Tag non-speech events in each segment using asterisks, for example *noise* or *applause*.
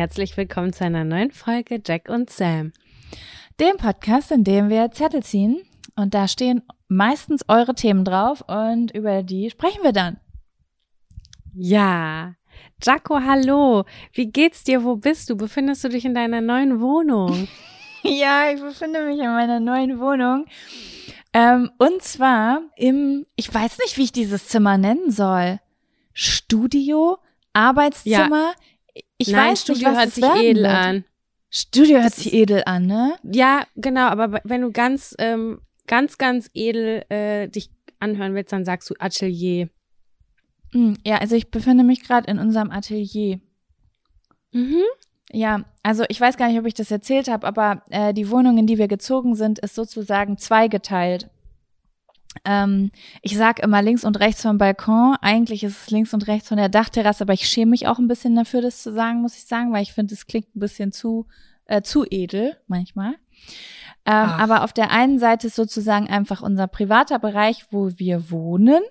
herzlich willkommen zu einer neuen Folge Jack und Sam. Dem Podcast, in dem wir Zettel ziehen und da stehen meistens eure Themen drauf und über die sprechen wir dann. Ja. Jaco, hallo. Wie geht's dir? Wo bist du? Befindest du dich in deiner neuen Wohnung? *laughs* ja, ich befinde mich in meiner neuen Wohnung. Ähm, und zwar im, ich weiß nicht, wie ich dieses Zimmer nennen soll. Studio, Arbeitszimmer. Ja. Ich Nein, weiß Studio hört sich edel wird. an. Studio hört sich edel an, ne? Ja, genau, aber wenn du ganz, ähm, ganz, ganz edel äh, dich anhören willst, dann sagst du Atelier. Hm, ja, also ich befinde mich gerade in unserem Atelier. Mhm. Ja, also ich weiß gar nicht, ob ich das erzählt habe, aber äh, die Wohnung, in die wir gezogen sind, ist sozusagen zweigeteilt. Ähm, ich sag immer links und rechts vom Balkon. Eigentlich ist es links und rechts von der Dachterrasse, aber ich schäme mich auch ein bisschen dafür, das zu sagen, muss ich sagen, weil ich finde, es klingt ein bisschen zu äh, zu edel manchmal. Ähm, aber auf der einen Seite ist sozusagen einfach unser privater Bereich, wo wir wohnen.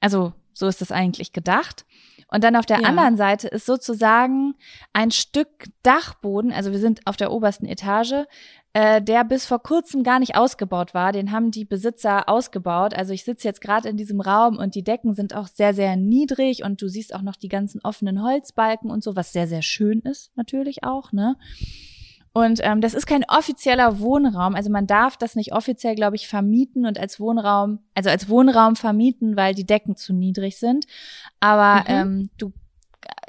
Also so ist es eigentlich gedacht. Und dann auf der ja. anderen Seite ist sozusagen ein Stück Dachboden, also wir sind auf der obersten Etage, äh, der bis vor kurzem gar nicht ausgebaut war. Den haben die Besitzer ausgebaut. Also ich sitze jetzt gerade in diesem Raum und die Decken sind auch sehr, sehr niedrig und du siehst auch noch die ganzen offenen Holzbalken und so, was sehr, sehr schön ist natürlich auch, ne? Und ähm, das ist kein offizieller Wohnraum. Also man darf das nicht offiziell, glaube ich, vermieten und als Wohnraum, also als Wohnraum vermieten, weil die Decken zu niedrig sind. Aber mhm. ähm, du,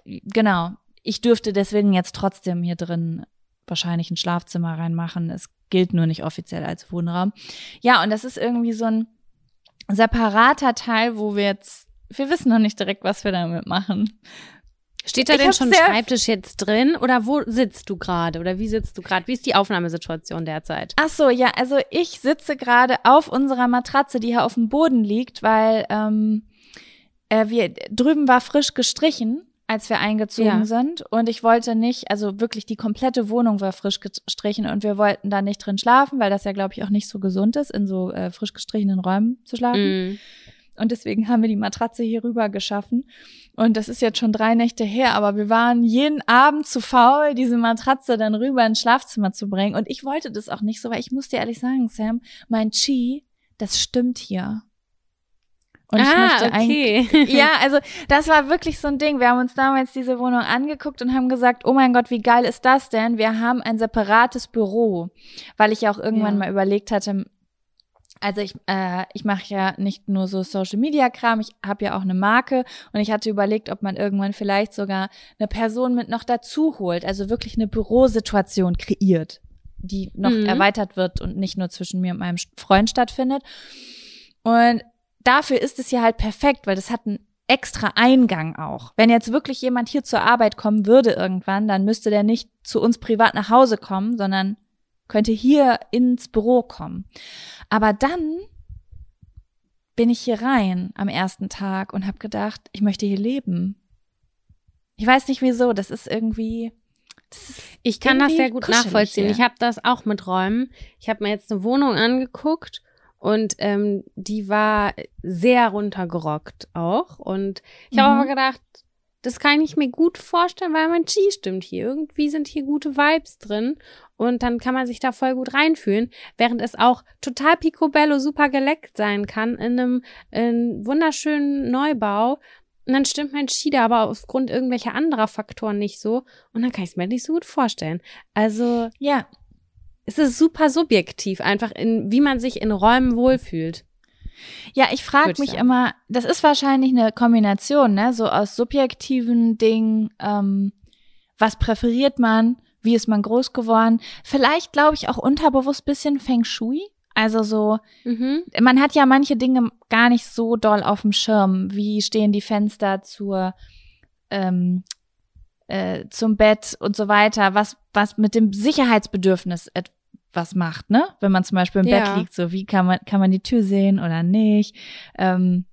genau, ich dürfte deswegen jetzt trotzdem hier drin wahrscheinlich ein Schlafzimmer reinmachen. Es gilt nur nicht offiziell als Wohnraum. Ja, und das ist irgendwie so ein separater Teil, wo wir jetzt, wir wissen noch nicht direkt, was wir damit machen. Steht da ich denn schon ein Schreibtisch jetzt drin oder wo sitzt du gerade oder wie sitzt du gerade? Wie ist die Aufnahmesituation derzeit? Ach so, ja, also ich sitze gerade auf unserer Matratze, die hier auf dem Boden liegt, weil ähm, äh, wir drüben war frisch gestrichen als wir eingezogen ja. sind. Und ich wollte nicht, also wirklich die komplette Wohnung war frisch gestrichen und wir wollten da nicht drin schlafen, weil das ja, glaube ich, auch nicht so gesund ist, in so äh, frisch gestrichenen Räumen zu schlafen. Mm. Und deswegen haben wir die Matratze hier rüber geschaffen. Und das ist jetzt schon drei Nächte her, aber wir waren jeden Abend zu faul, diese Matratze dann rüber ins Schlafzimmer zu bringen. Und ich wollte das auch nicht so, weil ich muss dir ehrlich sagen, Sam, mein Chi, das stimmt hier. Und ich ah, möchte okay. *laughs* ja, also *laughs* das war wirklich so ein Ding. Wir haben uns damals diese Wohnung angeguckt und haben gesagt, oh mein Gott, wie geil ist das denn? Wir haben ein separates Büro, weil ich ja auch irgendwann ja. mal überlegt hatte, also ich, äh, ich mache ja nicht nur so Social Media Kram, ich habe ja auch eine Marke und ich hatte überlegt, ob man irgendwann vielleicht sogar eine Person mit noch dazu holt, also wirklich eine Bürosituation kreiert, die noch mhm. erweitert wird und nicht nur zwischen mir und meinem Freund stattfindet. Und dafür ist es hier halt perfekt, weil das hat einen extra Eingang auch. Wenn jetzt wirklich jemand hier zur Arbeit kommen würde irgendwann, dann müsste der nicht zu uns privat nach Hause kommen, sondern könnte hier ins Büro kommen. Aber dann bin ich hier rein am ersten Tag und habe gedacht, ich möchte hier leben. Ich weiß nicht wieso, das ist irgendwie. Das ist ich kann das sehr gut nachvollziehen. Hier. Ich habe das auch mit Räumen. Ich habe mir jetzt eine Wohnung angeguckt und ähm, die war sehr runtergerockt auch. Und ich habe mhm. aber gedacht, das kann ich mir gut vorstellen, weil mein Chi stimmt hier. Irgendwie sind hier gute Vibes drin. Und dann kann man sich da voll gut reinfühlen, während es auch total picobello super geleckt sein kann in einem in wunderschönen Neubau. Und dann stimmt mein Chi da aber aufgrund irgendwelcher anderer Faktoren nicht so. Und dann kann ich es mir nicht so gut vorstellen. Also. Ja, es ist super subjektiv, einfach in, wie man sich in Räumen wohlfühlt. Ja, ich frage mich sagen. immer, das ist wahrscheinlich eine Kombination, ne, so aus subjektiven Dingen, ähm, was präferiert man, wie ist man groß geworden, vielleicht glaube ich auch unterbewusst bisschen Feng Shui. Also so, mhm. man hat ja manche Dinge gar nicht so doll auf dem Schirm. Wie stehen die Fenster zur ähm, äh, zum Bett und so weiter, was, was mit dem Sicherheitsbedürfnis etwas macht, ne? Wenn man zum Beispiel im ja. Bett liegt, so wie kann man, kann man die Tür sehen oder nicht? Ähm,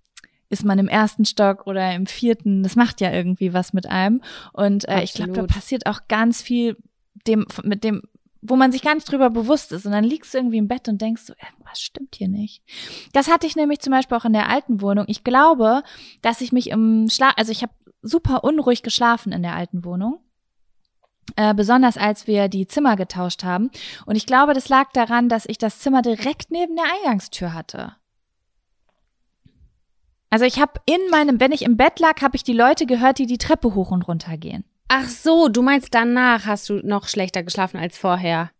ist man im ersten Stock oder im vierten? Das macht ja irgendwie was mit einem. Und äh, ich glaube, da passiert auch ganz viel dem, mit dem, wo man sich gar nicht drüber bewusst ist. Und dann liegst du irgendwie im Bett und denkst so, irgendwas stimmt hier nicht. Das hatte ich nämlich zum Beispiel auch in der alten Wohnung. Ich glaube, dass ich mich im Schlaf, also ich habe super unruhig geschlafen in der alten Wohnung. Äh, besonders als wir die Zimmer getauscht haben. Und ich glaube, das lag daran, dass ich das Zimmer direkt neben der Eingangstür hatte. Also ich habe in meinem, wenn ich im Bett lag, habe ich die Leute gehört, die die Treppe hoch und runter gehen. Ach so, du meinst danach hast du noch schlechter geschlafen als vorher.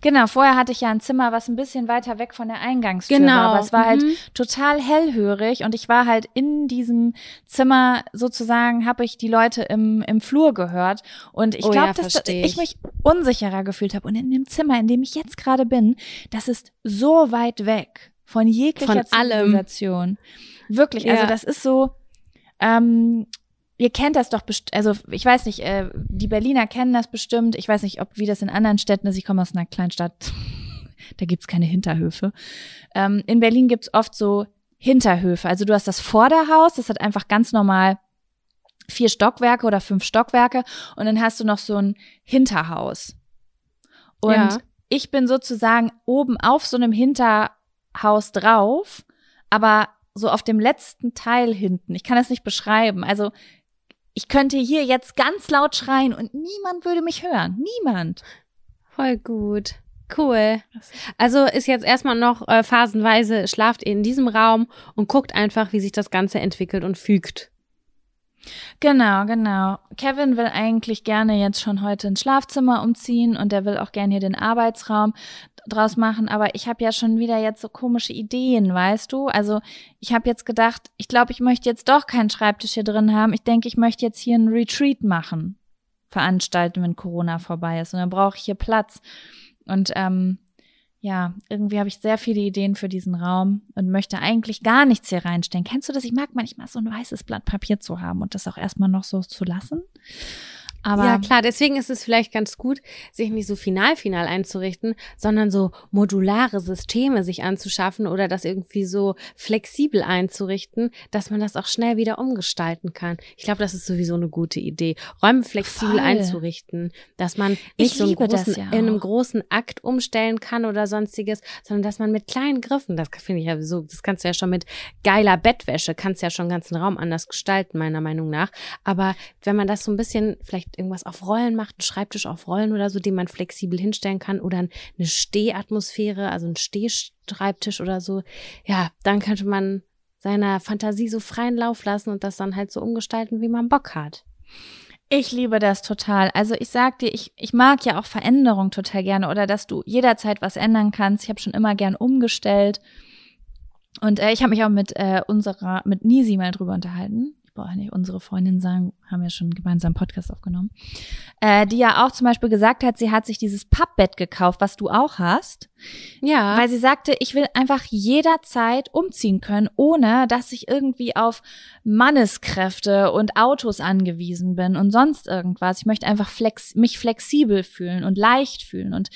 Genau, vorher hatte ich ja ein Zimmer, was ein bisschen weiter weg von der Eingangstür genau. war, aber es war halt mhm. halt total hellhörig und ich war halt in diesem Zimmer sozusagen, habe ich die Leute im, im Flur gehört und ich oh glaube, ja, dass ich. ich mich unsicherer gefühlt habe und in dem Zimmer, in dem ich jetzt gerade bin, das ist so weit weg von jeglicher von Zivilisation. Allem. Wirklich, also ja. also das ist so, ähm, ihr kennt das doch bestimmt, also ich weiß nicht, äh, die Berliner kennen das bestimmt. Ich weiß nicht, ob wie das in anderen Städten ist. Ich komme aus einer Kleinstadt, *laughs* da gibt's keine Hinterhöfe. Ähm, in Berlin gibt's oft so Hinterhöfe. Also du hast das Vorderhaus, das hat einfach ganz normal vier Stockwerke oder fünf Stockwerke und dann hast du noch so ein Hinterhaus. Und ja. ich bin sozusagen oben auf so einem Hinterhaus drauf, aber so auf dem letzten Teil hinten. Ich kann das nicht beschreiben. Also ich könnte hier jetzt ganz laut schreien und niemand würde mich hören. Niemand. Voll gut. Cool. Also ist jetzt erstmal noch äh, phasenweise, schlaft ihr in diesem Raum und guckt einfach, wie sich das Ganze entwickelt und fügt. Genau, genau. Kevin will eigentlich gerne jetzt schon heute ins Schlafzimmer umziehen und er will auch gerne hier den Arbeitsraum draus machen, aber ich habe ja schon wieder jetzt so komische Ideen, weißt du? Also ich habe jetzt gedacht, ich glaube, ich möchte jetzt doch keinen Schreibtisch hier drin haben. Ich denke, ich möchte jetzt hier einen Retreat machen, veranstalten, wenn Corona vorbei ist. Und dann brauche ich hier Platz. Und ähm, ja, irgendwie habe ich sehr viele Ideen für diesen Raum und möchte eigentlich gar nichts hier reinstellen. Kennst du das? Ich mag manchmal so ein weißes Blatt Papier zu haben und das auch erstmal noch so zu lassen. Aber ja, klar, deswegen ist es vielleicht ganz gut, sich nicht so final final einzurichten, sondern so modulare Systeme sich anzuschaffen oder das irgendwie so flexibel einzurichten, dass man das auch schnell wieder umgestalten kann. Ich glaube, das ist sowieso eine gute Idee, Räume flexibel Voll. einzurichten, dass man nicht ich so einen großen, ja in einem großen Akt umstellen kann oder sonstiges, sondern dass man mit kleinen Griffen, das finde ich ja so, das kannst du ja schon mit geiler Bettwäsche, kannst ja schon den ganzen Raum anders gestalten, meiner Meinung nach. Aber wenn man das so ein bisschen vielleicht irgendwas auf Rollen macht, einen Schreibtisch auf Rollen oder so, den man flexibel hinstellen kann oder eine Stehatmosphäre, also ein Stehschreibtisch oder so, ja, dann könnte man seiner Fantasie so freien Lauf lassen und das dann halt so umgestalten, wie man Bock hat. Ich liebe das total. Also ich sag dir, ich, ich mag ja auch Veränderung total gerne oder dass du jederzeit was ändern kannst. Ich habe schon immer gern umgestellt. Und äh, ich habe mich auch mit äh, unserer, mit Nisi mal drüber unterhalten ich brauche nicht unsere Freundin sagen, haben ja schon gemeinsam einen Podcast aufgenommen, äh, die ja auch zum Beispiel gesagt hat, sie hat sich dieses Pappbett gekauft, was du auch hast. Ja. Weil sie sagte, ich will einfach jederzeit umziehen können, ohne dass ich irgendwie auf Manneskräfte und Autos angewiesen bin und sonst irgendwas. Ich möchte einfach flex mich flexibel fühlen und leicht fühlen und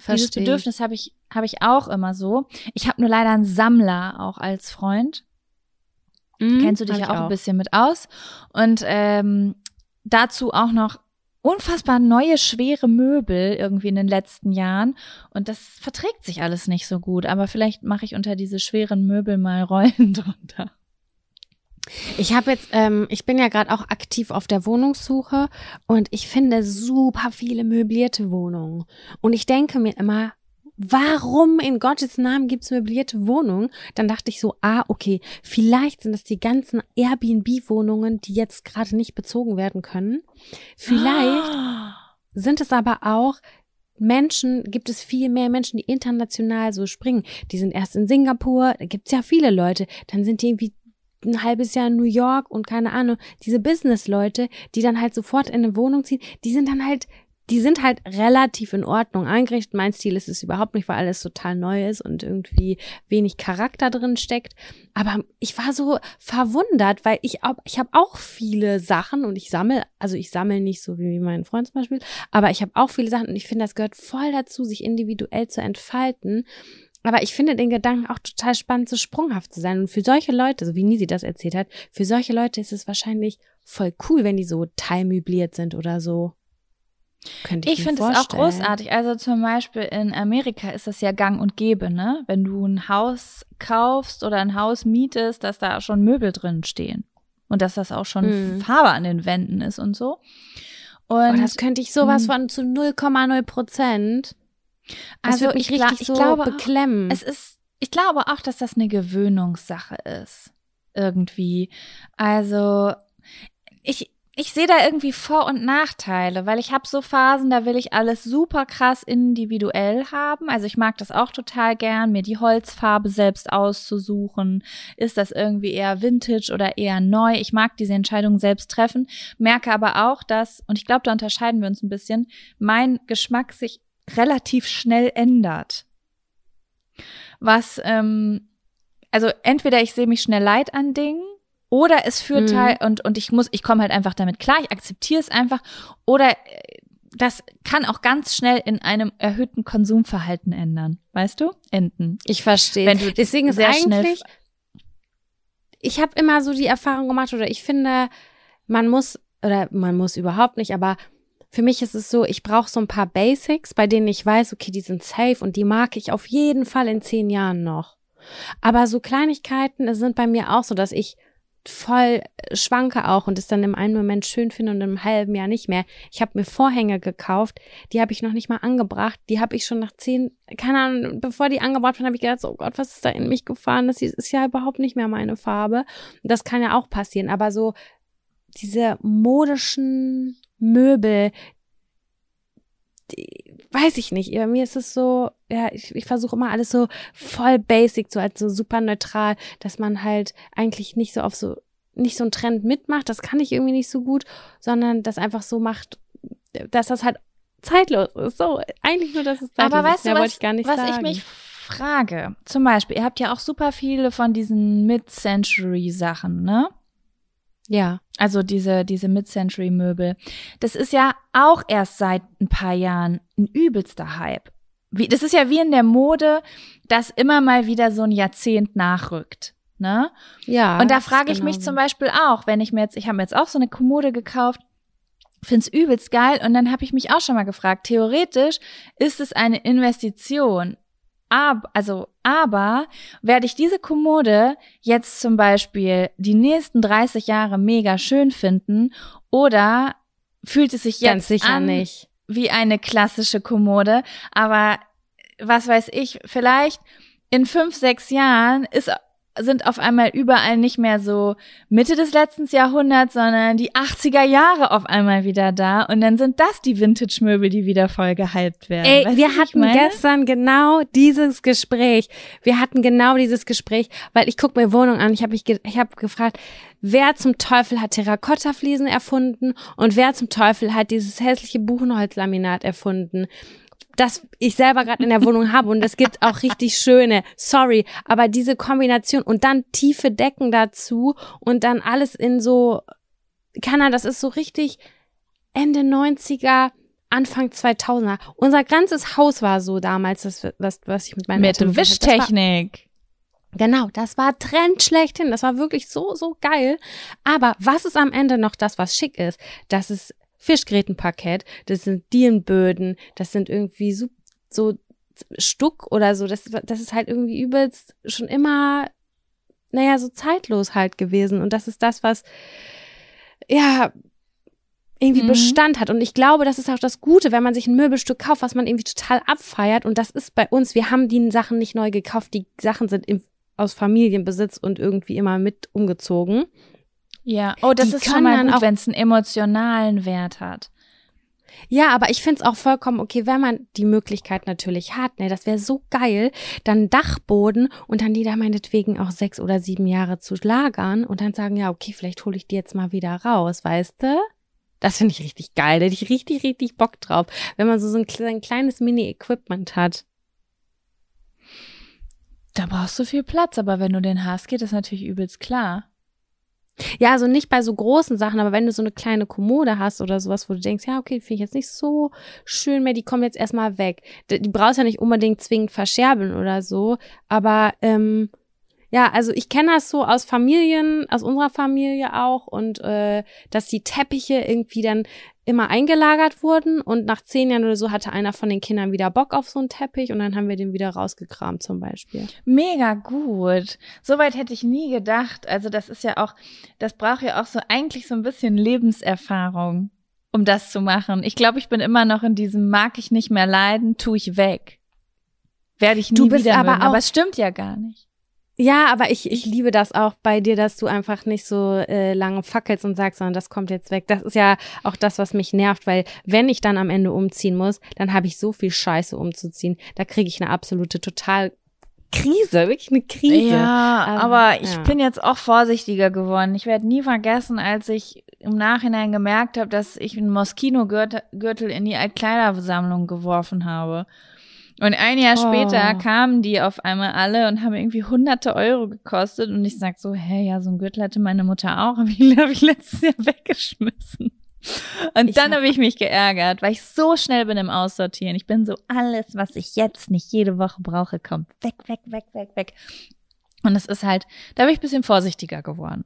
Versteh. dieses Bedürfnis habe ich habe ich auch immer so. Ich habe nur leider einen Sammler auch als Freund. Mhm, Kennst du dich ja auch, auch, ein bisschen mit aus. Und ähm, dazu auch noch unfassbar neue, schwere Möbel irgendwie in den letzten Jahren. Und das verträgt sich alles nicht so gut. Aber vielleicht mache ich unter diese schweren Möbel mal Rollen *laughs* drunter. Ich habe jetzt, ähm, ich bin ja gerade auch aktiv auf der Wohnungssuche und ich finde super viele möblierte Wohnungen. Und ich denke mir immer, warum in Gottes Namen gibt's möblierte Wohnungen? Dann dachte ich so, ah, okay, vielleicht sind das die ganzen Airbnb-Wohnungen, die jetzt gerade nicht bezogen werden können. Vielleicht sind es aber auch Menschen, gibt es viel mehr Menschen, die international so springen. Die sind erst in Singapur, da gibt's ja viele Leute. Dann sind die irgendwie ein halbes Jahr in New York und keine Ahnung, diese Business-Leute, die dann halt sofort in eine Wohnung ziehen, die sind dann halt die sind halt relativ in Ordnung eingerichtet. Mein Stil ist es überhaupt nicht, weil alles total neu ist und irgendwie wenig Charakter drin steckt. Aber ich war so verwundert, weil ich ich habe auch viele Sachen und ich sammle, also ich sammle nicht so wie mein Freund zum Beispiel, aber ich habe auch viele Sachen und ich finde, das gehört voll dazu, sich individuell zu entfalten. Aber ich finde den Gedanken auch total spannend, so sprunghaft zu sein. Und für solche Leute, so wie Nisi das erzählt hat, für solche Leute ist es wahrscheinlich voll cool, wenn die so teilmöbliert sind oder so. Könnte ich ich finde es auch großartig. Also zum Beispiel in Amerika ist das ja gang und gäbe, ne? Wenn du ein Haus kaufst oder ein Haus mietest, dass da schon Möbel drin stehen. Und dass das auch schon hm. Farbe an den Wänden ist und so. Und oh, das könnte ich sowas hm. von zu 0,0 Prozent. Also ich, richtig ich so glaube, beklemmen. Es ist, ich glaube auch, dass das eine Gewöhnungssache ist. Irgendwie. Also, ich, ich sehe da irgendwie Vor- und Nachteile, weil ich habe so Phasen, da will ich alles super krass individuell haben. Also ich mag das auch total gern, mir die Holzfarbe selbst auszusuchen. Ist das irgendwie eher Vintage oder eher neu? Ich mag diese Entscheidung selbst treffen, merke aber auch, dass, und ich glaube, da unterscheiden wir uns ein bisschen, mein Geschmack sich relativ schnell ändert. Was, ähm, also entweder ich sehe mich schnell leid an Dingen, oder es führt mhm. halt, und, und ich muss, ich komme halt einfach damit klar, ich akzeptiere es einfach. Oder äh, das kann auch ganz schnell in einem erhöhten Konsumverhalten ändern. Weißt du? Enden. Ich verstehe. Deswegen ist eigentlich, ich habe immer so die Erfahrung gemacht, oder ich finde, man muss, oder man muss überhaupt nicht, aber für mich ist es so, ich brauche so ein paar Basics, bei denen ich weiß, okay, die sind safe und die mag ich auf jeden Fall in zehn Jahren noch. Aber so Kleinigkeiten sind bei mir auch so, dass ich voll schwanke auch und es dann im einen Moment schön finde und im halben Jahr nicht mehr. Ich habe mir Vorhänge gekauft, die habe ich noch nicht mal angebracht. Die habe ich schon nach zehn, keine Ahnung, bevor die angebracht waren, habe ich gedacht, oh Gott, was ist da in mich gefahren? Das ist ja überhaupt nicht mehr meine Farbe. Das kann ja auch passieren. Aber so diese modischen Möbel, weiß ich nicht. Bei mir ist es so, ja, ich, ich versuche immer alles so voll basic, so als so super neutral, dass man halt eigentlich nicht so auf so, nicht so einen Trend mitmacht, das kann ich irgendwie nicht so gut, sondern das einfach so macht, dass das halt zeitlos ist. So, eigentlich nur, dass es zeitlos Aber weißt ist. du, was, ich, was ich mich frage, zum Beispiel, ihr habt ja auch super viele von diesen Mid-Century-Sachen, ne? Ja. Also diese, diese Mid-Century-Möbel. Das ist ja auch erst seit ein paar Jahren ein übelster Hype. Wie, das ist ja wie in der Mode, dass immer mal wieder so ein Jahrzehnt nachrückt. Ne? Ja. Und da frage ich genau mich zum Beispiel auch, wenn ich mir jetzt, ich habe mir jetzt auch so eine Kommode gekauft, find's übelst geil und dann habe ich mich auch schon mal gefragt, theoretisch ist es eine Investition Ab, also, aber werde ich diese Kommode jetzt zum Beispiel die nächsten 30 Jahre mega schön finden oder fühlt es sich jetzt an nicht. wie eine klassische Kommode, aber was weiß ich, vielleicht in fünf, sechs Jahren ist sind auf einmal überall nicht mehr so Mitte des letzten Jahrhunderts, sondern die 80er Jahre auf einmal wieder da. Und dann sind das die Vintage-Möbel, die wieder voll gehypt werden. Ey, weißt wir hatten gestern genau dieses Gespräch. Wir hatten genau dieses Gespräch, weil ich guck mir Wohnung an. Ich habe mich, ge ich habe gefragt, wer zum Teufel hat Terrakotta-Fliesen erfunden und wer zum Teufel hat dieses hässliche Buchenholzlaminat erfunden? Das ich selber gerade in der Wohnung habe und es gibt auch richtig schöne, sorry, aber diese Kombination und dann tiefe Decken dazu und dann alles in so, kann das ist so richtig Ende 90er, Anfang 2000er. Unser ganzes Haus war so damals, das, was, was ich mit meinem Mit Wischtechnik. Genau, das war Trend schlechthin. Das war wirklich so, so geil. Aber was ist am Ende noch das, was schick ist? Das ist Fischgrätenparkett, das sind Dielenböden, das sind irgendwie so, so Stuck oder so. Das, das ist halt irgendwie übelst schon immer, naja, so zeitlos halt gewesen. Und das ist das, was, ja, irgendwie mhm. Bestand hat. Und ich glaube, das ist auch das Gute, wenn man sich ein Möbelstück kauft, was man irgendwie total abfeiert. Und das ist bei uns, wir haben die Sachen nicht neu gekauft, die Sachen sind im, aus Familienbesitz und irgendwie immer mit umgezogen. Ja, oh, das die ist schon mal gut, wenn es einen emotionalen Wert hat. Ja, aber ich find's auch vollkommen okay, wenn man die Möglichkeit natürlich hat, ne, das wäre so geil, dann Dachboden und dann die da meinetwegen auch sechs oder sieben Jahre zu lagern und dann sagen, ja, okay, vielleicht hole ich die jetzt mal wieder raus, weißt du? Das finde ich richtig geil, da hätte ich richtig, richtig Bock drauf, wenn man so, so ein, ein kleines Mini-Equipment hat. Da brauchst du viel Platz, aber wenn du den hast, geht das natürlich übelst klar. Ja, also nicht bei so großen Sachen, aber wenn du so eine kleine Kommode hast oder sowas, wo du denkst, ja, okay, finde ich jetzt nicht so schön mehr, die kommen jetzt erstmal weg. Die, die brauchst ja nicht unbedingt zwingend verscherbeln oder so, aber ähm, ja, also ich kenne das so aus Familien, aus unserer Familie auch und äh, dass die Teppiche irgendwie dann immer eingelagert wurden und nach zehn Jahren oder so hatte einer von den Kindern wieder Bock auf so einen Teppich und dann haben wir den wieder rausgekramt zum Beispiel. Mega gut. Soweit hätte ich nie gedacht. Also das ist ja auch, das braucht ja auch so eigentlich so ein bisschen Lebenserfahrung um das zu machen. Ich glaube, ich bin immer noch in diesem mag ich nicht mehr leiden, tu ich weg. Werde ich nie du bist wieder aber mögen, auch, aber es stimmt ja gar nicht. Ja, aber ich, ich liebe das auch bei dir, dass du einfach nicht so äh, lange fackelst und sagst, sondern das kommt jetzt weg. Das ist ja auch das, was mich nervt, weil wenn ich dann am Ende umziehen muss, dann habe ich so viel Scheiße umzuziehen. Da kriege ich eine absolute total Krise, wirklich eine Krise. Ja, ähm, aber ich ja. bin jetzt auch vorsichtiger geworden. Ich werde nie vergessen, als ich im Nachhinein gemerkt habe, dass ich einen Moschino-Gürtel in die Altkleidersammlung geworfen habe. Und ein Jahr oh. später kamen die auf einmal alle und haben irgendwie hunderte Euro gekostet. Und ich sag so, hey, ja, so ein Gürtel hatte meine Mutter auch, aber die habe ich letztes Jahr weggeschmissen. Und ich dann habe hab ich mich geärgert, weil ich so schnell bin im Aussortieren. Ich bin so, alles, was ich jetzt nicht jede Woche brauche, kommt weg, weg, weg, weg, weg. Und es ist halt, da bin ich ein bisschen vorsichtiger geworden.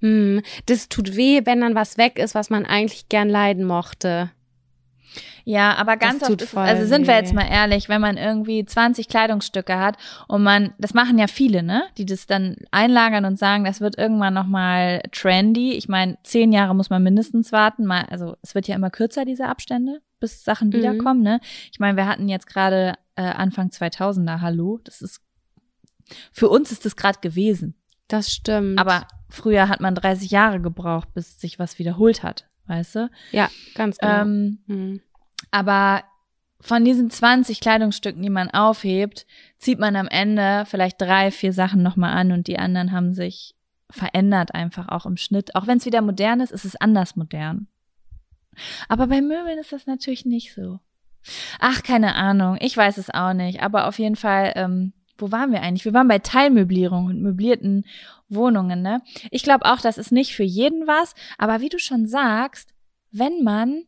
Hm, das tut weh, wenn dann was weg ist, was man eigentlich gern leiden mochte. Ja, aber ganz oft ist, also sind wir jetzt mal ehrlich, wenn man irgendwie 20 Kleidungsstücke hat und man, das machen ja viele, ne, die das dann einlagern und sagen, das wird irgendwann nochmal trendy. Ich meine, zehn Jahre muss man mindestens warten, mal, also es wird ja immer kürzer, diese Abstände, bis Sachen mhm. wiederkommen, ne. Ich meine, wir hatten jetzt gerade äh, Anfang 2000er, hallo, das ist, für uns ist das gerade gewesen. Das stimmt. Aber früher hat man 30 Jahre gebraucht, bis sich was wiederholt hat, weißt du? Ja, ganz genau. Ähm, mhm. Aber von diesen 20 Kleidungsstücken, die man aufhebt, zieht man am Ende vielleicht drei, vier Sachen nochmal an und die anderen haben sich verändert einfach auch im Schnitt. Auch wenn es wieder modern ist, ist es anders modern. Aber bei Möbeln ist das natürlich nicht so. Ach, keine Ahnung, ich weiß es auch nicht. Aber auf jeden Fall, ähm, wo waren wir eigentlich? Wir waren bei Teilmöblierung und möblierten Wohnungen, ne? Ich glaube auch, das ist nicht für jeden was. Aber wie du schon sagst, wenn man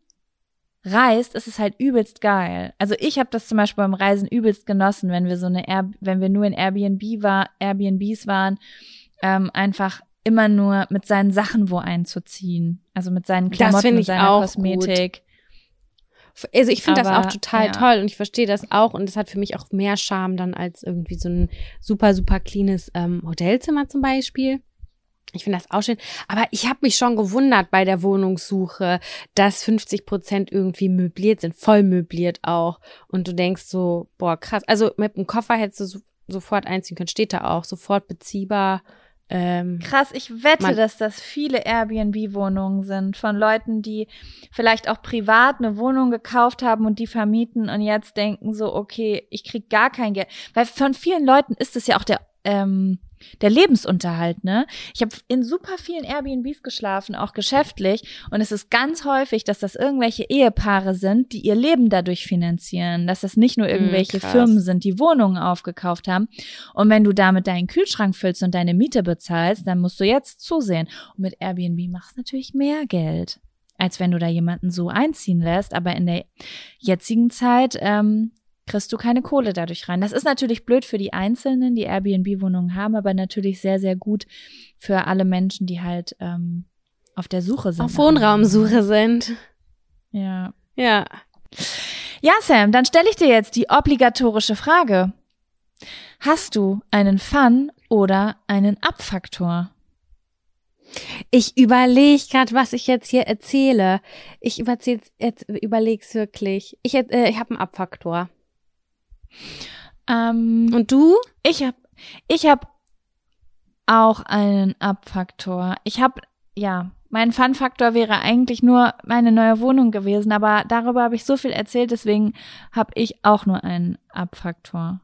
reist, ist es halt übelst geil. Also ich habe das zum Beispiel beim Reisen übelst genossen, wenn wir so eine Air wenn wir nur in Airbnb war, Airbnbs waren, ähm, einfach immer nur mit seinen Sachen wo einzuziehen. Also mit seinen Klamotten, und seiner Kosmetik. Gut. Also ich finde das auch total ja. toll und ich verstehe das auch und es hat für mich auch mehr Charme dann als irgendwie so ein super, super cleanes ähm, Hotelzimmer zum Beispiel. Ich finde das auch schön. Aber ich habe mich schon gewundert bei der Wohnungssuche, dass 50 Prozent irgendwie möbliert sind, voll möbliert auch. Und du denkst so, boah, krass. Also mit dem Koffer hättest du so, sofort einziehen können. Steht da auch, sofort beziehbar. Ähm, Krass, ich wette, dass das viele Airbnb-Wohnungen sind von Leuten, die vielleicht auch privat eine Wohnung gekauft haben und die vermieten und jetzt denken so, okay, ich krieg gar kein Geld. Weil von vielen Leuten ist es ja auch der ähm, der Lebensunterhalt, ne? Ich habe in super vielen Airbnbs geschlafen, auch geschäftlich, und es ist ganz häufig, dass das irgendwelche Ehepaare sind, die ihr Leben dadurch finanzieren, dass das nicht nur hm, irgendwelche mm, Firmen sind, die Wohnungen aufgekauft haben. Und wenn du damit deinen Kühlschrank füllst und deine Miete bezahlst, dann musst du jetzt zusehen. Und mit Airbnb machst du natürlich mehr Geld als wenn du da jemanden so einziehen lässt. Aber in der jetzigen Zeit ähm, kriegst du keine Kohle dadurch rein. Das ist natürlich blöd für die Einzelnen, die Airbnb-Wohnungen haben, aber natürlich sehr, sehr gut für alle Menschen, die halt ähm, auf der Suche sind. Auf Wohnraumsuche sind. Ja. Ja. Ja, Sam, dann stelle ich dir jetzt die obligatorische Frage. Hast du einen Fun oder einen Abfaktor? Ich überlege gerade, was ich jetzt hier erzähle. Ich überleg's jetzt, überleg's wirklich. Ich, äh, ich habe einen Abfaktor. Ähm, Und du? Ich habe ich hab auch einen Abfaktor. Ich habe, ja, mein Fun-Faktor wäre eigentlich nur meine neue Wohnung gewesen, aber darüber habe ich so viel erzählt, deswegen habe ich auch nur einen Abfaktor.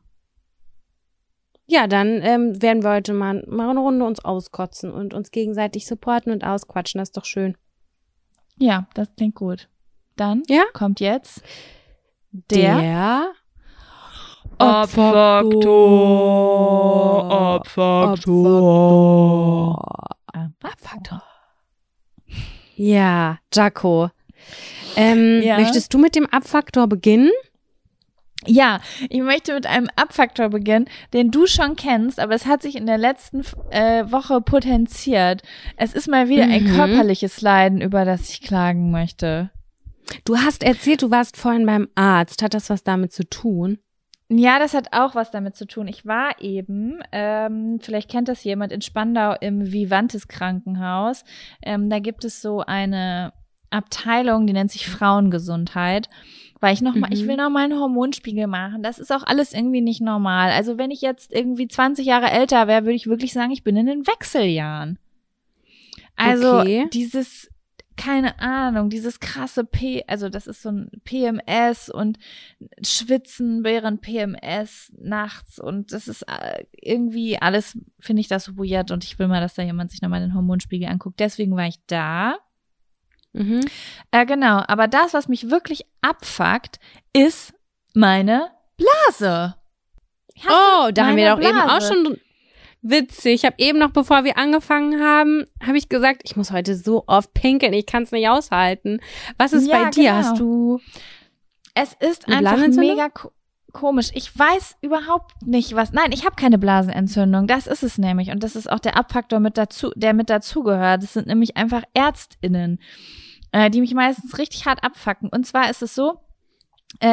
Ja, dann ähm, werden wir heute mal, mal eine Runde uns auskotzen und uns gegenseitig supporten und ausquatschen. Das ist doch schön. Ja, das klingt gut. Dann ja? kommt jetzt der, der Abfaktor. Abfaktor. Abfaktor. Ja, Jaco. Ähm, ja? Möchtest du mit dem Abfaktor beginnen? Ja, ich möchte mit einem Abfaktor beginnen, den du schon kennst, aber es hat sich in der letzten äh, Woche potenziert. Es ist mal wieder mhm. ein körperliches Leiden, über das ich klagen möchte. Du hast erzählt, du warst vorhin beim Arzt. Hat das was damit zu tun? Ja, das hat auch was damit zu tun. Ich war eben, ähm, vielleicht kennt das jemand, in Spandau im Vivantes Krankenhaus. Ähm, da gibt es so eine Abteilung, die nennt sich Frauengesundheit weil ich noch mal, mhm. ich will noch mal einen Hormonspiegel machen. Das ist auch alles irgendwie nicht normal. Also wenn ich jetzt irgendwie 20 Jahre älter wäre, würde ich wirklich sagen, ich bin in den Wechseljahren. Also okay. dieses keine Ahnung, dieses krasse P, also das ist so ein PMS und Schwitzen während PMS nachts und das ist äh, irgendwie alles, finde ich das weird und ich will mal, dass da jemand sich nochmal den Hormonspiegel anguckt. Deswegen war ich da. Mhm. Äh, genau, aber das, was mich wirklich abfuckt, ist meine Blase. Oh, da haben wir doch Blase. eben auch schon witzig. Ich habe eben noch, bevor wir angefangen haben, habe ich gesagt, ich muss heute so oft pinkeln, ich kann es nicht aushalten. Was ist ja, bei dir? Genau. Hast du? Es ist einfach mega ko komisch. Ich weiß überhaupt nicht, was. Nein, ich habe keine Blasenentzündung. Das ist es nämlich. Und das ist auch der Abfaktor mit dazu, der mit dazugehört. Das sind nämlich einfach ÄrztInnen, äh, die mich meistens richtig hart abfacken. Und zwar ist es so,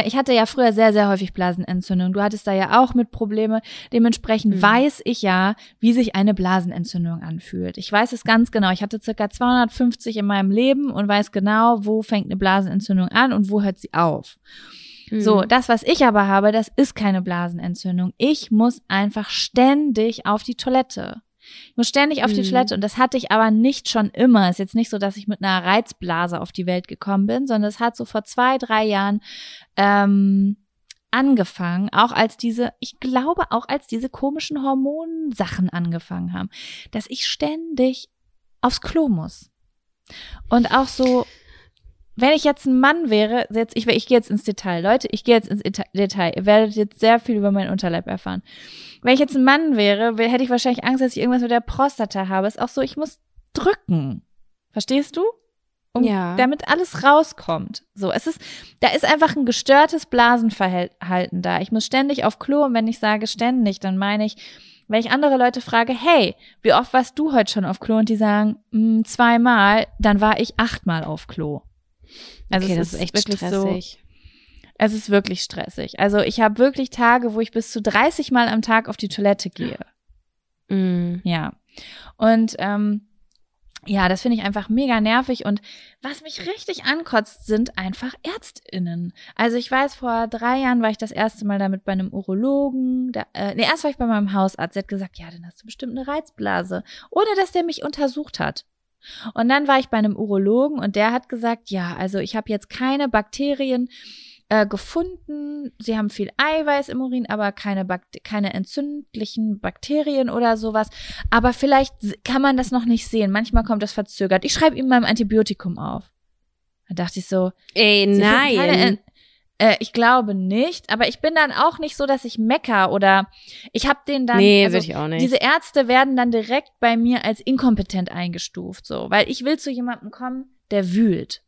ich hatte ja früher sehr, sehr häufig Blasenentzündung. Du hattest da ja auch mit Probleme. Dementsprechend mhm. weiß ich ja, wie sich eine Blasenentzündung anfühlt. Ich weiß es ganz genau. Ich hatte circa 250 in meinem Leben und weiß genau, wo fängt eine Blasenentzündung an und wo hört sie auf. Mhm. So, das, was ich aber habe, das ist keine Blasenentzündung. Ich muss einfach ständig auf die Toilette. Ich muss ständig auf die mhm. Toilette und das hatte ich aber nicht schon immer. Ist jetzt nicht so, dass ich mit einer Reizblase auf die Welt gekommen bin, sondern es hat so vor zwei, drei Jahren ähm, angefangen, auch als diese, ich glaube auch als diese komischen Hormonsachen angefangen haben, dass ich ständig aufs Klo muss. Und auch so, wenn ich jetzt ein Mann wäre, jetzt, ich, ich gehe jetzt ins Detail, Leute, ich gehe jetzt ins Detail. Ihr werdet jetzt sehr viel über meinen Unterleib erfahren. Wenn ich jetzt ein Mann wäre, hätte ich wahrscheinlich Angst, dass ich irgendwas mit der Prostata habe. Ist auch so, ich muss drücken. Verstehst du? Um, ja. Damit alles rauskommt. So, es ist, da ist einfach ein gestörtes Blasenverhalten da. Ich muss ständig auf Klo und wenn ich sage ständig, dann meine ich, wenn ich andere Leute frage, hey, wie oft warst du heute schon auf Klo? Und die sagen, mh, hm, zweimal, dann war ich achtmal auf Klo. Also okay, das ist echt wirklich stressig. So, es ist wirklich stressig. Also ich habe wirklich Tage, wo ich bis zu 30 Mal am Tag auf die Toilette gehe. Mm. Ja. Und ähm, ja, das finde ich einfach mega nervig. Und was mich richtig ankotzt, sind einfach ÄrztInnen. Also ich weiß, vor drei Jahren war ich das erste Mal damit bei einem Urologen. Da, äh, nee, erst war ich bei meinem Hausarzt. Der hat gesagt, ja, dann hast du bestimmt eine Reizblase. Ohne dass der mich untersucht hat. Und dann war ich bei einem Urologen und der hat gesagt, ja, also ich habe jetzt keine Bakterien äh, gefunden. Sie haben viel Eiweiß im Urin, aber keine, Bakt keine entzündlichen Bakterien oder sowas. Aber vielleicht kann man das noch nicht sehen. Manchmal kommt das verzögert. Ich schreibe ihm mal ein Antibiotikum auf. Da dachte ich so, ey, nein. Äh, ich glaube nicht, aber ich bin dann auch nicht so, dass ich mecker oder ich habe den dann. Nee, also, ich auch nicht. Diese Ärzte werden dann direkt bei mir als inkompetent eingestuft, so, weil ich will zu jemandem kommen, der wühlt.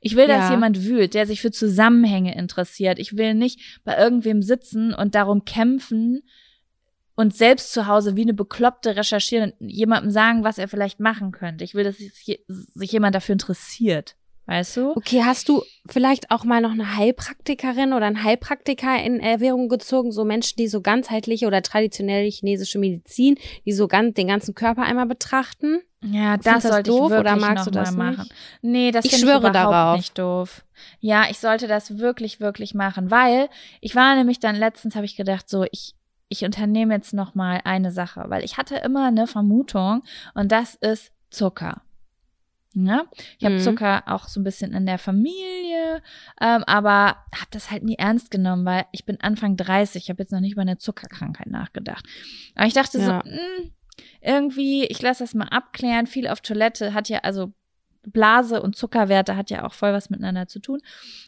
Ich will, dass ja. jemand wühlt, der sich für Zusammenhänge interessiert. Ich will nicht bei irgendwem sitzen und darum kämpfen und selbst zu Hause wie eine Bekloppte recherchieren und jemandem sagen, was er vielleicht machen könnte. Ich will, dass sich jemand dafür interessiert. Weißt du? Okay, hast du vielleicht auch mal noch eine Heilpraktikerin oder einen Heilpraktiker in Erwährung gezogen? So Menschen, die so ganzheitliche oder traditionelle chinesische Medizin, die so ganz, den ganzen Körper einmal betrachten? Ja, das, das sollte doof, ich wirklich oder magst du das machen. Nicht? Nee, das ich schwöre ich darauf. nicht doof. Ja, ich sollte das wirklich, wirklich machen, weil ich war nämlich dann letztens, habe ich gedacht, so ich ich unternehme jetzt noch mal eine Sache, weil ich hatte immer eine Vermutung und das ist Zucker. Ja? Ich habe mhm. Zucker auch so ein bisschen in der Familie, ähm, aber habe das halt nie ernst genommen, weil ich bin Anfang 30, ich habe jetzt noch nicht über eine Zuckerkrankheit nachgedacht. Aber ich dachte ja. so, mh, hm, irgendwie, ich lasse das mal abklären. Viel auf Toilette hat ja, also Blase und Zuckerwerte hat ja auch voll was miteinander zu tun.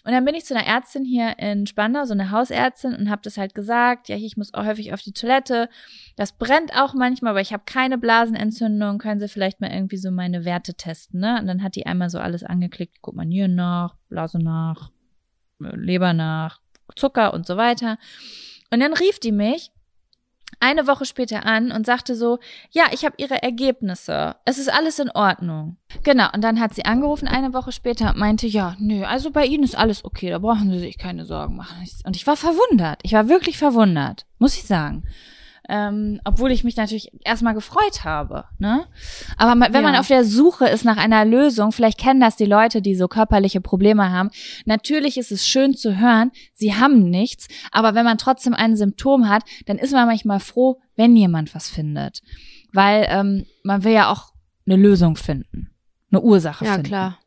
Und dann bin ich zu einer Ärztin hier in Spandau, so eine Hausärztin, und habe das halt gesagt, ja, ich muss auch häufig auf die Toilette. Das brennt auch manchmal, aber ich habe keine Blasenentzündung. Können Sie vielleicht mal irgendwie so meine Werte testen, ne? Und dann hat die einmal so alles angeklickt, guck mal Nieren nach, Blase nach, Leber nach, Zucker und so weiter. Und dann rief die mich eine Woche später an und sagte so, ja, ich habe ihre Ergebnisse. Es ist alles in Ordnung. Genau, und dann hat sie angerufen eine Woche später und meinte, ja, nö, also bei Ihnen ist alles okay, da brauchen Sie sich keine Sorgen machen. Und ich war verwundert. Ich war wirklich verwundert, muss ich sagen. Ähm, obwohl ich mich natürlich erstmal gefreut habe. Ne? Aber wenn ja. man auf der Suche ist nach einer Lösung, vielleicht kennen das die Leute, die so körperliche Probleme haben. Natürlich ist es schön zu hören, sie haben nichts, aber wenn man trotzdem ein Symptom hat, dann ist man manchmal froh, wenn jemand was findet. Weil ähm, man will ja auch eine Lösung finden, eine Ursache ja, finden. Ja, klar.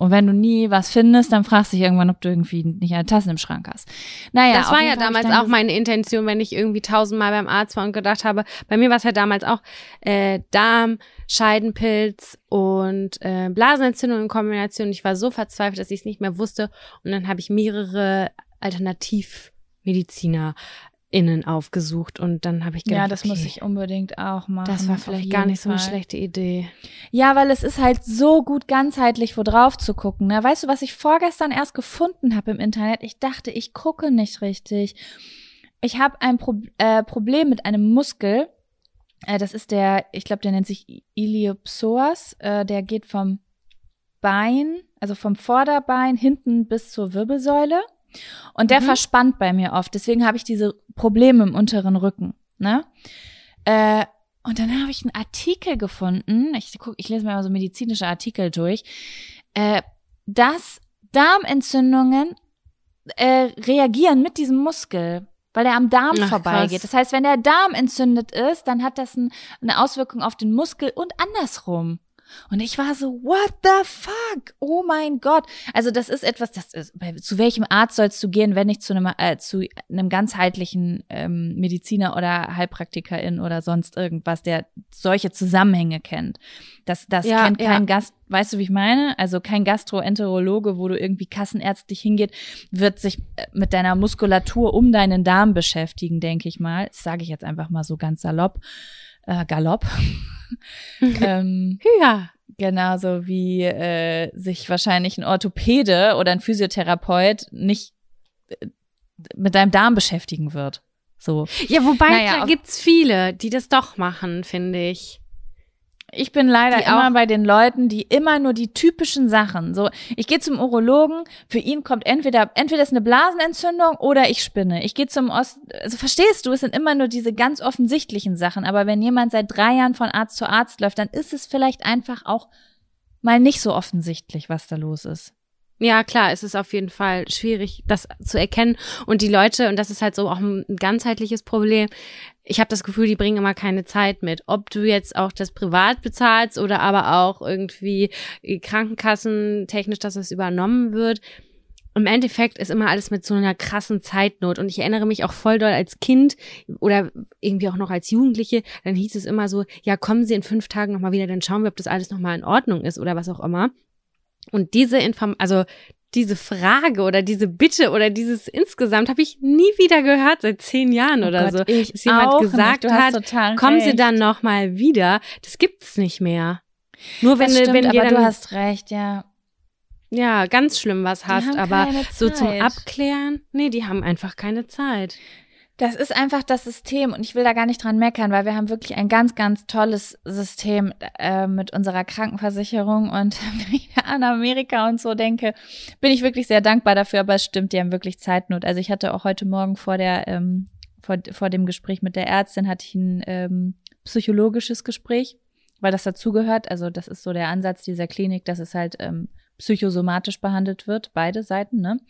Und wenn du nie was findest, dann fragst du dich irgendwann, ob du irgendwie nicht eine Tasse im Schrank hast. Naja, das war ja damals auch meine Intention, wenn ich irgendwie tausendmal beim Arzt war und gedacht habe, bei mir war es ja damals auch äh, Darm, Scheidenpilz und äh, Blasenentzündung in Kombination. Ich war so verzweifelt, dass ich es nicht mehr wusste. Und dann habe ich mehrere Alternativmediziner innen aufgesucht und dann habe ich gedacht, ja, das okay, muss ich unbedingt auch machen. Das war vielleicht gar nicht Fall. so eine schlechte Idee. Ja, weil es ist halt so gut ganzheitlich wo drauf zu gucken. Ne? Weißt du, was ich vorgestern erst gefunden habe im Internet? Ich dachte, ich gucke nicht richtig. Ich habe ein Pro äh, Problem mit einem Muskel. Äh, das ist der, ich glaube, der nennt sich Iliopsoas. Äh, der geht vom Bein, also vom Vorderbein hinten bis zur Wirbelsäule. Und der mhm. verspannt bei mir oft. Deswegen habe ich diese Probleme im unteren Rücken. Ne? Äh, und dann habe ich einen Artikel gefunden. Ich guck, ich lese mir mal so medizinische Artikel durch, äh, dass Darmentzündungen äh, reagieren mit diesem Muskel weil er am Darm Ach, vorbeigeht. Krass. Das heißt, wenn der Darm entzündet ist, dann hat das ein, eine Auswirkung auf den Muskel und andersrum. Und ich war so, what the fuck? Oh mein Gott. Also das ist etwas, das ist, zu welchem Arzt sollst du gehen, wenn nicht zu einem, äh, zu einem ganzheitlichen ähm, Mediziner oder Heilpraktikerin oder sonst irgendwas, der solche Zusammenhänge kennt. Das, das ja, kennt kein ja. Gast, weißt du, wie ich meine? Also kein Gastroenterologe, wo du irgendwie kassenärztlich hingeht, wird sich äh, mit deiner Muskulatur um deinen Darm beschäftigen, denke ich mal. Das sage ich jetzt einfach mal so ganz salopp äh, Galopp. *laughs* ähm, ja. Genauso wie äh, sich wahrscheinlich ein Orthopäde oder ein Physiotherapeut nicht äh, mit deinem Darm beschäftigen wird. So. Ja, wobei naja, da gibt's viele, die das doch machen, finde ich. Ich bin leider die immer bei den Leuten, die immer nur die typischen Sachen. So, ich gehe zum Urologen, für ihn kommt entweder entweder ist eine Blasenentzündung oder ich spinne. Ich gehe zum Ost, also verstehst du, es sind immer nur diese ganz offensichtlichen Sachen. Aber wenn jemand seit drei Jahren von Arzt zu Arzt läuft, dann ist es vielleicht einfach auch mal nicht so offensichtlich, was da los ist. Ja, klar, es ist auf jeden Fall schwierig, das zu erkennen. Und die Leute, und das ist halt so auch ein ganzheitliches Problem, ich habe das Gefühl, die bringen immer keine Zeit mit. Ob du jetzt auch das privat bezahlst oder aber auch irgendwie Krankenkassen technisch, dass es übernommen wird. Im Endeffekt ist immer alles mit so einer krassen Zeitnot. Und ich erinnere mich auch voll doll als Kind oder irgendwie auch noch als Jugendliche, dann hieß es immer so, ja, kommen Sie in fünf Tagen nochmal wieder, dann schauen wir, ob das alles nochmal in Ordnung ist oder was auch immer. Und diese Inform also diese Frage oder diese Bitte oder dieses insgesamt habe ich nie wieder gehört seit zehn Jahren oh oder Gott, so, dass jemand gesagt hat, kommen Sie dann noch mal wieder. Das gibt's nicht mehr. Nur wenn, stimmt, wenn aber du hast recht, ja. Ja, ganz schlimm was hast, aber so zum Abklären, nee, die haben einfach keine Zeit. Das ist einfach das System und ich will da gar nicht dran meckern, weil wir haben wirklich ein ganz, ganz tolles System äh, mit unserer Krankenversicherung und *laughs* wenn ich an Amerika und so denke, bin ich wirklich sehr dankbar dafür, aber es stimmt, die haben wirklich Zeitnot. Also ich hatte auch heute Morgen vor der, ähm, vor, vor dem Gespräch mit der Ärztin hatte ich ein ähm, psychologisches Gespräch, weil das dazugehört. Also das ist so der Ansatz dieser Klinik, dass es halt ähm, psychosomatisch behandelt wird, beide Seiten, ne?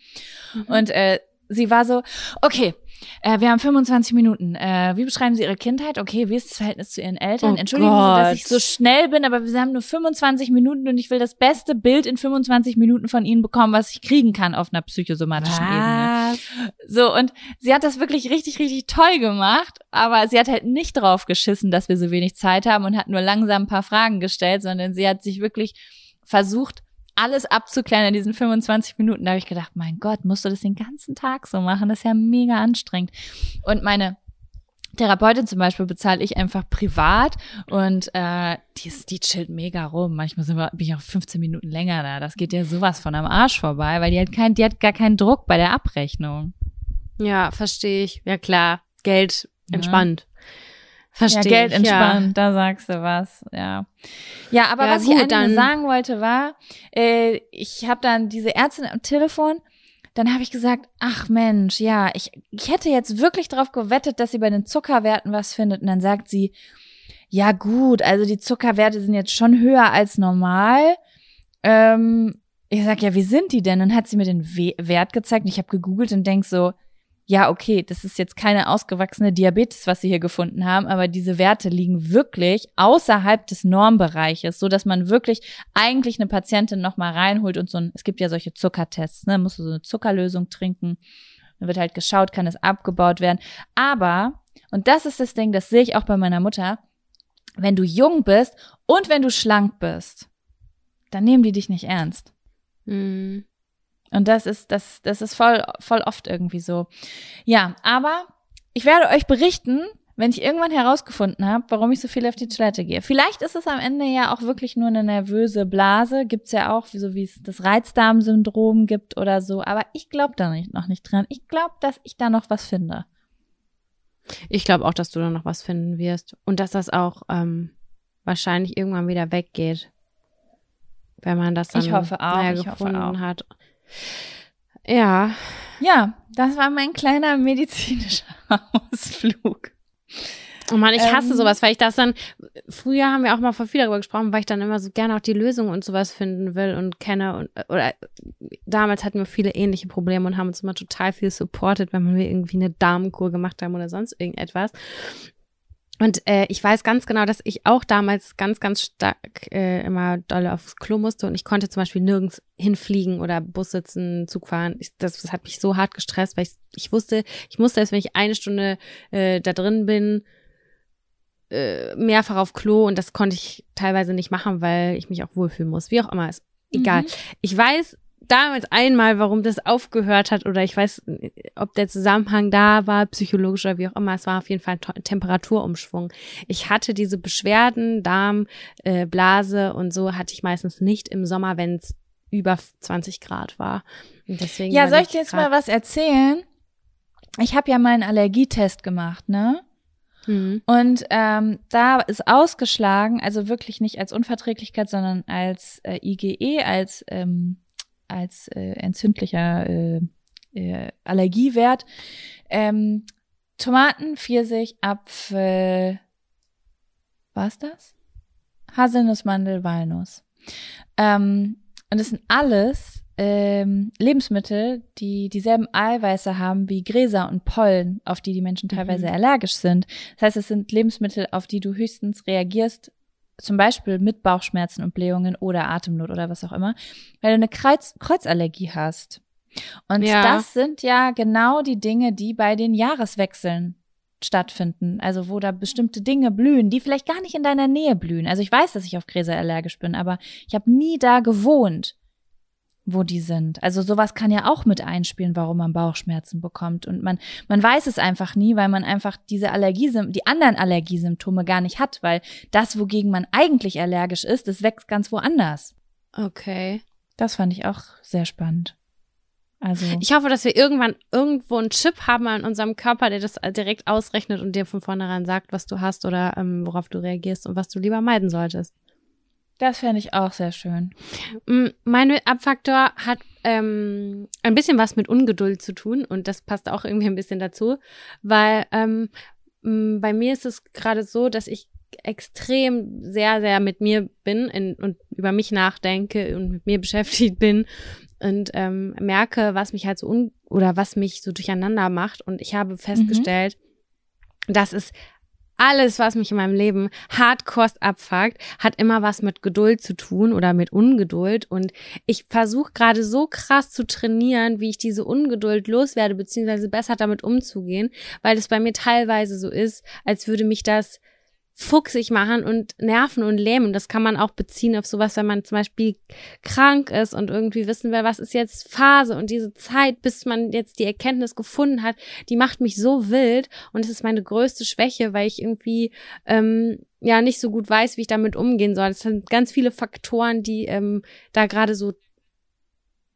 Mhm. Und äh, sie war so, okay, äh, wir haben 25 Minuten. Äh, wie beschreiben Sie Ihre Kindheit? Okay, wie ist das Verhältnis zu Ihren Eltern? Oh Entschuldigen Gott. Sie, dass ich so schnell bin, aber wir haben nur 25 Minuten und ich will das beste Bild in 25 Minuten von Ihnen bekommen, was ich kriegen kann auf einer psychosomatischen was? Ebene. So, und sie hat das wirklich richtig, richtig toll gemacht, aber sie hat halt nicht drauf geschissen, dass wir so wenig Zeit haben und hat nur langsam ein paar Fragen gestellt, sondern sie hat sich wirklich versucht, alles abzuklären in diesen 25 Minuten. Da habe ich gedacht, mein Gott, musst du das den ganzen Tag so machen? Das ist ja mega anstrengend. Und meine Therapeutin zum Beispiel bezahle ich einfach privat und äh, die, ist, die chillt mega rum. Manchmal sind wir, bin ich auch 15 Minuten länger da. Das geht ja sowas von am Arsch vorbei, weil die hat kein, die hat gar keinen Druck bei der Abrechnung. Ja, verstehe ich. Ja klar, Geld entspannt. Verstehe. Ja, Geld entspannt, ja. da sagst du was, ja. Ja, aber ja, was gut, ich eigentlich sagen wollte war, äh, ich habe dann diese Ärztin am Telefon, dann habe ich gesagt, ach Mensch, ja, ich, ich hätte jetzt wirklich darauf gewettet, dass sie bei den Zuckerwerten was findet. Und dann sagt sie, ja gut, also die Zuckerwerte sind jetzt schon höher als normal. Ähm, ich sag, ja, wie sind die denn? Und hat sie mir den We Wert gezeigt und ich habe gegoogelt und denk so, ja, okay, das ist jetzt keine ausgewachsene Diabetes, was sie hier gefunden haben, aber diese Werte liegen wirklich außerhalb des Normbereiches, so dass man wirklich eigentlich eine Patientin noch mal reinholt und so ein, es gibt ja solche Zuckertests, ne, musst du so eine Zuckerlösung trinken, dann wird halt geschaut, kann es abgebaut werden, aber und das ist das Ding, das sehe ich auch bei meiner Mutter, wenn du jung bist und wenn du schlank bist, dann nehmen die dich nicht ernst. Mhm. Und das ist, das, das ist voll, voll oft irgendwie so. Ja, aber ich werde euch berichten, wenn ich irgendwann herausgefunden habe, warum ich so viel auf die Toilette gehe. Vielleicht ist es am Ende ja auch wirklich nur eine nervöse Blase. Gibt's ja auch, so wie es das Reizdarmsyndrom gibt oder so. Aber ich glaube da nicht, noch nicht dran. Ich glaube, dass ich da noch was finde. Ich glaube auch, dass du da noch was finden wirst. Und dass das auch ähm, wahrscheinlich irgendwann wieder weggeht. Wenn man das dann ich hoffe auch, naja, gefunden hoffe auch. hat. Ja. Ja, das war mein kleiner medizinischer *laughs* Ausflug. Oh man, ich hasse ähm, sowas, weil ich das dann, früher haben wir auch mal vor viel darüber gesprochen, weil ich dann immer so gerne auch die Lösung und sowas finden will und kenne und, oder damals hatten wir viele ähnliche Probleme und haben uns immer total viel supportet, wenn wir irgendwie eine Damenkur gemacht haben oder sonst irgendetwas. Und äh, ich weiß ganz genau, dass ich auch damals ganz, ganz stark äh, immer doll aufs Klo musste und ich konnte zum Beispiel nirgends hinfliegen oder Bus sitzen, Zug fahren. Ich, das, das hat mich so hart gestresst, weil ich, ich wusste, ich musste jetzt, wenn ich eine Stunde äh, da drin bin, äh, mehrfach auf Klo und das konnte ich teilweise nicht machen, weil ich mich auch wohlfühlen muss. Wie auch immer, ist egal. Mhm. Ich weiß damals einmal, warum das aufgehört hat oder ich weiß, ob der Zusammenhang da war, psychologisch oder wie auch immer. Es war auf jeden Fall ein Temperaturumschwung. Ich hatte diese Beschwerden, Darm, äh, Blase und so hatte ich meistens nicht im Sommer, wenn es über 20 Grad war. Und deswegen ja, soll ich dir jetzt mal was erzählen? Ich habe ja mal einen Allergietest gemacht, ne? Mhm. Und ähm, da ist ausgeschlagen, also wirklich nicht als Unverträglichkeit, sondern als äh, IgE, als ähm, als äh, entzündlicher äh, äh, Allergiewert. Ähm, Tomaten, Pfirsich, Apfel, was das? Haselnuss, Mandel, Walnuss. Ähm, und das sind alles ähm, Lebensmittel, die dieselben Eiweiße haben wie Gräser und Pollen, auf die die Menschen teilweise mhm. allergisch sind. Das heißt, es sind Lebensmittel, auf die du höchstens reagierst, zum Beispiel mit Bauchschmerzen und Blähungen oder Atemnot oder was auch immer, weil du eine Kreuz Kreuzallergie hast. Und ja. das sind ja genau die Dinge, die bei den Jahreswechseln stattfinden. Also wo da bestimmte Dinge blühen, die vielleicht gar nicht in deiner Nähe blühen. Also ich weiß, dass ich auf Gräser allergisch bin, aber ich habe nie da gewohnt wo die sind. Also sowas kann ja auch mit einspielen, warum man Bauchschmerzen bekommt. Und man, man weiß es einfach nie, weil man einfach diese Allergie, die anderen Allergiesymptome gar nicht hat, weil das, wogegen man eigentlich allergisch ist, das wächst ganz woanders. Okay. Das fand ich auch sehr spannend. Also. Ich hoffe, dass wir irgendwann irgendwo einen Chip haben an unserem Körper, der das direkt ausrechnet und dir von vornherein sagt, was du hast oder ähm, worauf du reagierst und was du lieber meiden solltest. Das fände ich auch sehr schön. Mm, mein Abfaktor hat ähm, ein bisschen was mit Ungeduld zu tun und das passt auch irgendwie ein bisschen dazu, weil ähm, mm, bei mir ist es gerade so, dass ich extrem sehr, sehr mit mir bin in, und über mich nachdenke und mit mir *laughs* beschäftigt bin und ähm, merke, was mich halt so un oder was mich so durcheinander macht. Und ich habe festgestellt, mhm. dass es alles, was mich in meinem Leben hardcore abfuckt, hat immer was mit Geduld zu tun oder mit Ungeduld. Und ich versuche gerade so krass zu trainieren, wie ich diese Ungeduld loswerde, beziehungsweise besser damit umzugehen, weil es bei mir teilweise so ist, als würde mich das fuchsig machen und nerven und lähmen. Das kann man auch beziehen auf sowas, wenn man zum Beispiel krank ist und irgendwie wissen will, was ist jetzt Phase und diese Zeit, bis man jetzt die Erkenntnis gefunden hat, die macht mich so wild und es ist meine größte Schwäche, weil ich irgendwie ähm, ja nicht so gut weiß, wie ich damit umgehen soll. Es sind ganz viele Faktoren, die ähm, da gerade so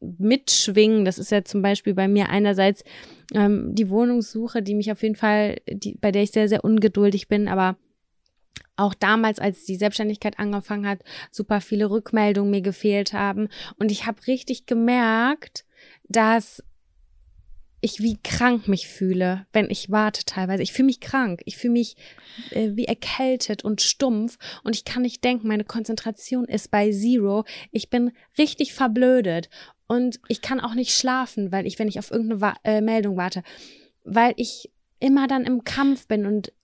mitschwingen. Das ist ja zum Beispiel bei mir einerseits ähm, die Wohnungssuche, die mich auf jeden Fall, die, bei der ich sehr, sehr ungeduldig bin, aber auch damals, als die Selbstständigkeit angefangen hat, super viele Rückmeldungen mir gefehlt haben. Und ich habe richtig gemerkt, dass ich wie krank mich fühle, wenn ich warte teilweise. Ich fühle mich krank. Ich fühle mich äh, wie erkältet und stumpf und ich kann nicht denken, meine Konzentration ist bei Zero. Ich bin richtig verblödet und ich kann auch nicht schlafen, weil ich, wenn ich auf irgendeine Wa äh, Meldung warte, weil ich immer dann im Kampf bin und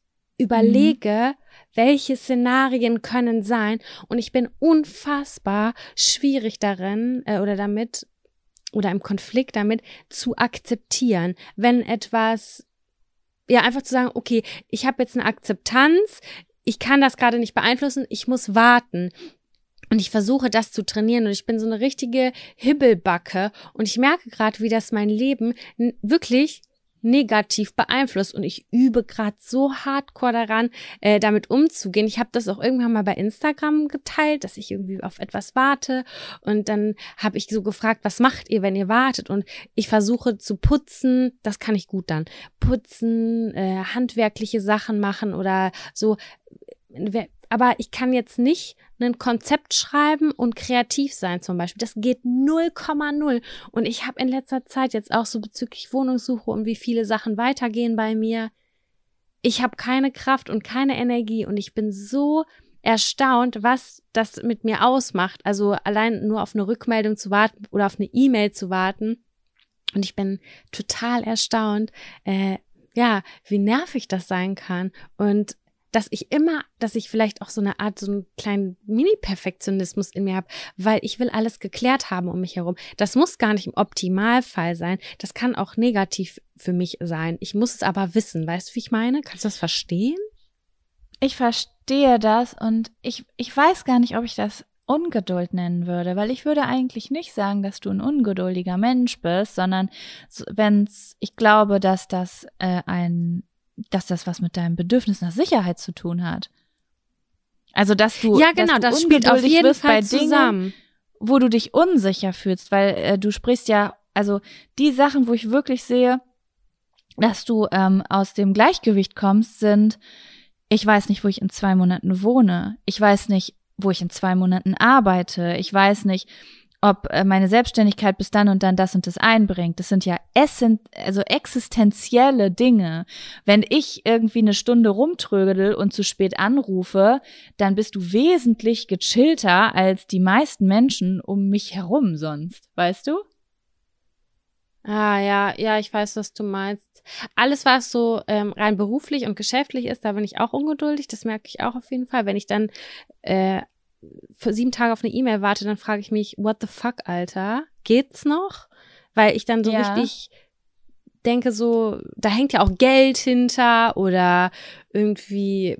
überlege, mhm. welche Szenarien können sein und ich bin unfassbar schwierig darin äh, oder damit oder im Konflikt damit zu akzeptieren, wenn etwas ja einfach zu sagen, okay, ich habe jetzt eine Akzeptanz, ich kann das gerade nicht beeinflussen, ich muss warten. Und ich versuche das zu trainieren und ich bin so eine richtige Hibbelbacke und ich merke gerade, wie das mein Leben wirklich negativ beeinflusst und ich übe gerade so hardcore daran, äh, damit umzugehen. Ich habe das auch irgendwann mal bei Instagram geteilt, dass ich irgendwie auf etwas warte und dann habe ich so gefragt, was macht ihr, wenn ihr wartet? Und ich versuche zu putzen, das kann ich gut dann. Putzen, äh, handwerkliche Sachen machen oder so aber ich kann jetzt nicht ein Konzept schreiben und kreativ sein zum Beispiel. Das geht 0,0. Und ich habe in letzter Zeit jetzt auch so bezüglich Wohnungssuche und wie viele Sachen weitergehen bei mir. Ich habe keine Kraft und keine Energie und ich bin so erstaunt, was das mit mir ausmacht. Also allein nur auf eine Rückmeldung zu warten oder auf eine E-Mail zu warten. Und ich bin total erstaunt, äh, ja, wie nervig das sein kann. Und dass ich immer, dass ich vielleicht auch so eine Art, so einen kleinen Mini-Perfektionismus in mir habe, weil ich will alles geklärt haben um mich herum. Das muss gar nicht im Optimalfall sein. Das kann auch negativ für mich sein. Ich muss es aber wissen. Weißt du, wie ich meine? Kannst du das verstehen? Ich verstehe das und ich, ich weiß gar nicht, ob ich das Ungeduld nennen würde, weil ich würde eigentlich nicht sagen, dass du ein ungeduldiger Mensch bist, sondern wenn's, ich glaube, dass das äh, ein dass das was mit deinem Bedürfnis nach Sicherheit zu tun hat. Also, dass du, ja, genau, das spielt auf jeden Fall bei zusammen. Dingen, wo du dich unsicher fühlst, weil äh, du sprichst ja, also die Sachen, wo ich wirklich sehe, dass du ähm, aus dem Gleichgewicht kommst, sind, ich weiß nicht, wo ich in zwei Monaten wohne. Ich weiß nicht, wo ich in zwei Monaten arbeite. Ich weiß nicht, ob äh, meine Selbstständigkeit bis dann und dann das und das einbringt. Das sind ja essen, also existenzielle Dinge. Wenn ich irgendwie eine Stunde rumtrödel und zu spät anrufe, dann bist du wesentlich gechillter als die meisten Menschen um mich herum sonst, weißt du? Ah ja, ja, ich weiß, was du meinst. Alles, was so ähm, rein beruflich und geschäftlich ist, da bin ich auch ungeduldig. Das merke ich auch auf jeden Fall. Wenn ich dann äh, für sieben Tage auf eine E-Mail warte, dann frage ich mich, what the fuck, Alter? Geht's noch? Weil ich dann so ja. richtig denke so, da hängt ja auch Geld hinter oder irgendwie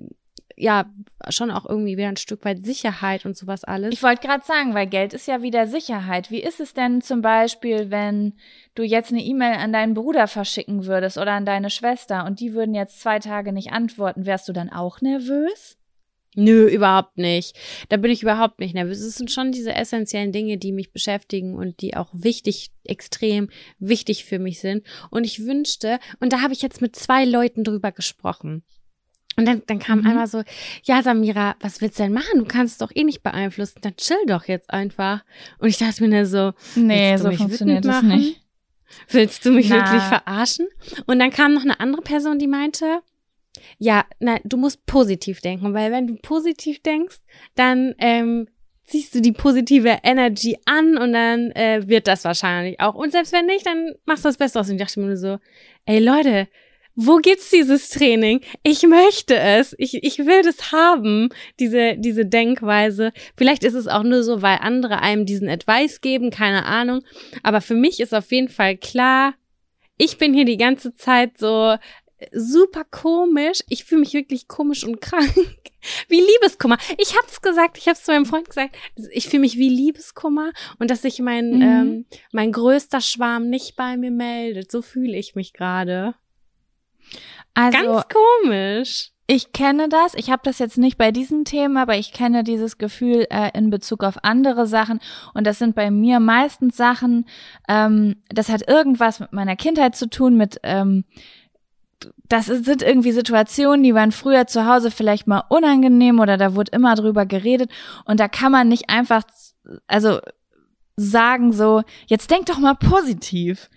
ja schon auch irgendwie wieder ein Stück weit Sicherheit und sowas alles. Ich wollte gerade sagen, weil Geld ist ja wieder Sicherheit. Wie ist es denn zum Beispiel, wenn du jetzt eine E-Mail an deinen Bruder verschicken würdest oder an deine Schwester und die würden jetzt zwei Tage nicht antworten, wärst du dann auch nervös? Nö, überhaupt nicht. Da bin ich überhaupt nicht nervös. Es sind schon diese essentiellen Dinge, die mich beschäftigen und die auch wichtig, extrem wichtig für mich sind. Und ich wünschte, und da habe ich jetzt mit zwei Leuten drüber gesprochen. Und dann, dann kam mhm. einmal so, ja, Samira, was willst du denn machen? Du kannst es doch eh nicht beeinflussen. Dann chill doch jetzt einfach. Und ich dachte mir so, nee, so funktioniert das nicht. Willst du mich Na. wirklich verarschen? Und dann kam noch eine andere Person, die meinte, ja, nein, du musst positiv denken, weil wenn du positiv denkst, dann ähm, ziehst du die positive Energy an und dann äh, wird das wahrscheinlich auch. Und selbst wenn nicht, dann machst du das Beste aus. Und ich dachte mir nur so, ey Leute, wo gibt's dieses Training? Ich möchte es. Ich, ich will das haben, diese, diese Denkweise. Vielleicht ist es auch nur so, weil andere einem diesen Advice geben, keine Ahnung. Aber für mich ist auf jeden Fall klar, ich bin hier die ganze Zeit so super komisch. Ich fühle mich wirklich komisch und krank. *laughs* Wie Liebeskummer. Ich hab's gesagt, ich hab's zu meinem Freund gesagt. Ich fühle mich wie Liebeskummer und dass sich mein, mhm. ähm, mein größter Schwarm nicht bei mir meldet. So fühle ich mich gerade. Also, Ganz komisch. Ich kenne das. Ich habe das jetzt nicht bei diesen Themen, aber ich kenne dieses Gefühl äh, in Bezug auf andere Sachen. Und das sind bei mir meistens Sachen, ähm, das hat irgendwas mit meiner Kindheit zu tun, mit ähm, das sind irgendwie Situationen, die waren früher zu Hause vielleicht mal unangenehm oder da wurde immer drüber geredet und da kann man nicht einfach, also sagen so, jetzt denk doch mal positiv.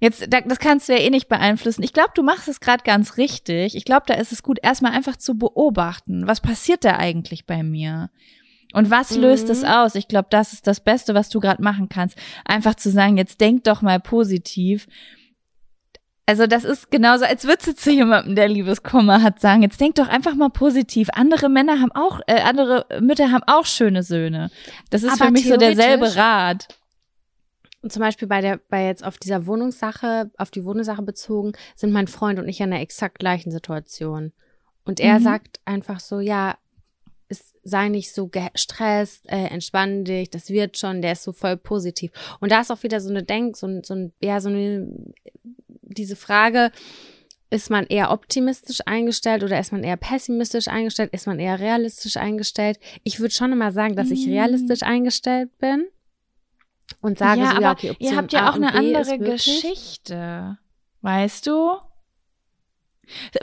Jetzt, das kannst du ja eh nicht beeinflussen. Ich glaube, du machst es gerade ganz richtig. Ich glaube, da ist es gut, erstmal einfach zu beobachten. Was passiert da eigentlich bei mir? Und was löst es mhm. aus? Ich glaube, das ist das Beste, was du gerade machen kannst. Einfach zu sagen, jetzt denk doch mal positiv. Also das ist genauso, als würdest du zu jemandem, der Liebeskummer hat, sagen, jetzt denk doch einfach mal positiv. Andere Männer haben auch, äh, andere Mütter haben auch schöne Söhne. Das ist Aber für mich so derselbe Rat. Und zum Beispiel bei der, bei jetzt auf dieser Wohnungssache, auf die Wohnungssache bezogen, sind mein Freund und ich in der exakt gleichen Situation. Und er mhm. sagt einfach so, ja, es sei nicht so gestresst, äh, entspann dich, das wird schon, der ist so voll positiv. Und da ist auch wieder so eine Denk, so, so ein, ja, so eine, diese Frage, ist man eher optimistisch eingestellt oder ist man eher pessimistisch eingestellt? Ist man eher realistisch eingestellt? Ich würde schon immer sagen, dass ich mhm. realistisch eingestellt bin und sage ja, so, aber ja, okay, Option ihr habt ja auch eine andere Geschichte, weißt du?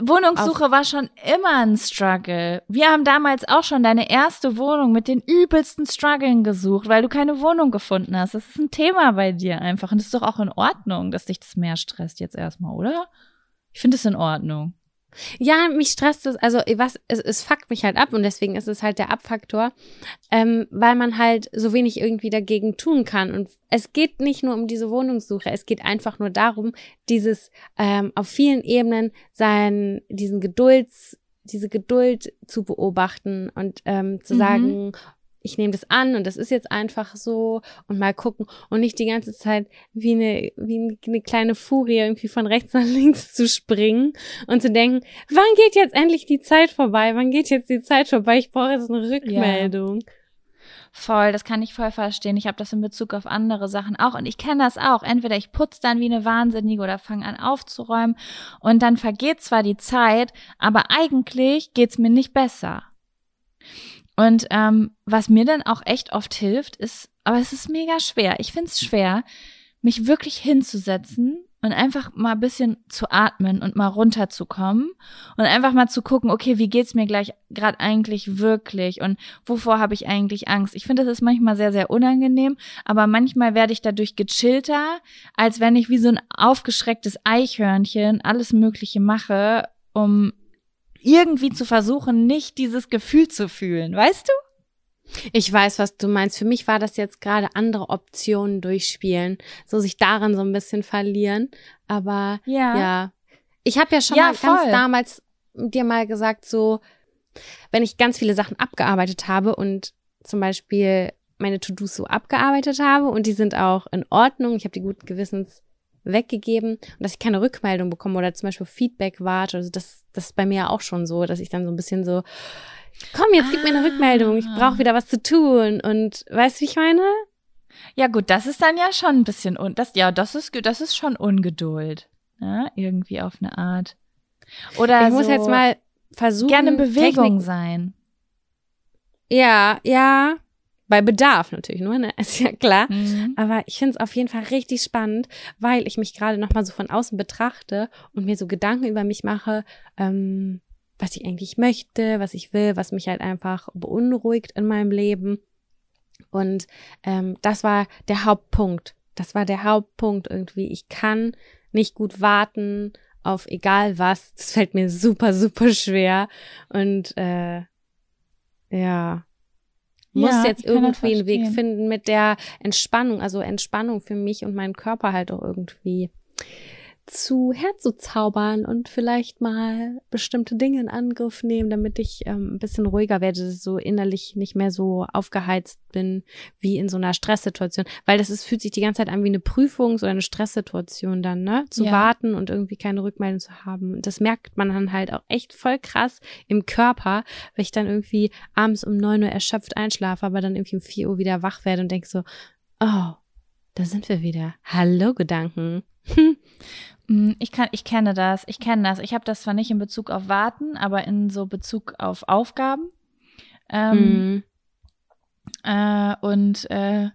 Wohnungssuche Auf war schon immer ein Struggle. Wir haben damals auch schon deine erste Wohnung mit den übelsten Struggeln gesucht, weil du keine Wohnung gefunden hast. Das ist ein Thema bei dir einfach. Und das ist doch auch in Ordnung, dass dich das mehr stresst jetzt erstmal, oder? Ich finde es in Ordnung. Ja, mich stresst es, also was, es, es fuckt mich halt ab und deswegen ist es halt der Abfaktor, ähm, weil man halt so wenig irgendwie dagegen tun kann. Und es geht nicht nur um diese Wohnungssuche, es geht einfach nur darum, dieses ähm, auf vielen Ebenen sein, diesen Gedulds, diese Geduld zu beobachten und ähm, zu mhm. sagen, ich nehme das an und das ist jetzt einfach so und mal gucken und nicht die ganze Zeit wie eine, wie eine kleine Furie irgendwie von rechts nach links zu springen und zu denken, wann geht jetzt endlich die Zeit vorbei? Wann geht jetzt die Zeit vorbei? Ich brauche jetzt eine Rückmeldung. Ja. Voll, das kann ich voll verstehen. Ich habe das in Bezug auf andere Sachen auch und ich kenne das auch. Entweder ich putze dann wie eine Wahnsinnige oder fange an aufzuräumen und dann vergeht zwar die Zeit, aber eigentlich geht's mir nicht besser. Und ähm, was mir dann auch echt oft hilft, ist, aber es ist mega schwer. Ich finde es schwer, mich wirklich hinzusetzen und einfach mal ein bisschen zu atmen und mal runterzukommen und einfach mal zu gucken, okay, wie geht's mir gleich gerade eigentlich wirklich und wovor habe ich eigentlich Angst? Ich finde, das ist manchmal sehr sehr unangenehm, aber manchmal werde ich dadurch gechillter, als wenn ich wie so ein aufgeschrecktes Eichhörnchen alles mögliche mache, um irgendwie zu versuchen, nicht dieses Gefühl zu fühlen, weißt du? Ich weiß, was du meinst. Für mich war das jetzt gerade andere Optionen durchspielen, so sich darin so ein bisschen verlieren. Aber ja, ja. ich habe ja schon ja, mal voll. ganz damals dir mal gesagt, so wenn ich ganz viele Sachen abgearbeitet habe und zum Beispiel meine To-Dos so abgearbeitet habe und die sind auch in Ordnung, ich habe die guten Gewissens weggegeben und dass ich keine Rückmeldung bekomme oder zum Beispiel Feedback warte. Also das, das ist bei mir auch schon so, dass ich dann so ein bisschen so, komm, jetzt gib mir eine Rückmeldung, ich brauche wieder was zu tun. Und weißt du, wie ich meine? Ja, gut, das ist dann ja schon ein bisschen un das, ja, das ist, das ist schon Ungeduld. Ja, ne? irgendwie auf eine Art. Oder ich so muss jetzt mal versuchen. Gerne Bewegung Technik sein. Ja, ja, bei Bedarf natürlich nur, ne? *laughs* Ist ja klar. Mhm. Aber ich finde es auf jeden Fall richtig spannend, weil ich mich gerade nochmal so von außen betrachte und mir so Gedanken über mich mache, ähm, was ich eigentlich möchte, was ich will, was mich halt einfach beunruhigt in meinem Leben. Und ähm, das war der Hauptpunkt. Das war der Hauptpunkt irgendwie. Ich kann nicht gut warten auf egal was. Das fällt mir super, super schwer. Und äh, ja, muss ja, jetzt irgendwie einen Weg finden mit der Entspannung, also Entspannung für mich und meinen Körper halt auch irgendwie zu herzuzaubern und vielleicht mal bestimmte Dinge in Angriff nehmen, damit ich ähm, ein bisschen ruhiger werde, so innerlich nicht mehr so aufgeheizt bin wie in so einer Stresssituation. Weil das ist, fühlt sich die ganze Zeit an wie eine Prüfungs- oder eine Stresssituation dann, ne? Zu ja. warten und irgendwie keine Rückmeldung zu haben. Und das merkt man dann halt auch echt voll krass im Körper, wenn ich dann irgendwie abends um neun Uhr erschöpft einschlafe, aber dann irgendwie um vier Uhr wieder wach werde und denke so, oh, da sind wir wieder. Hallo Gedanken. Mm, ich kann, ich kenne das, ich kenne das. Ich habe das zwar nicht in Bezug auf Warten, aber in so Bezug auf Aufgaben. Ähm, mm. äh, und äh,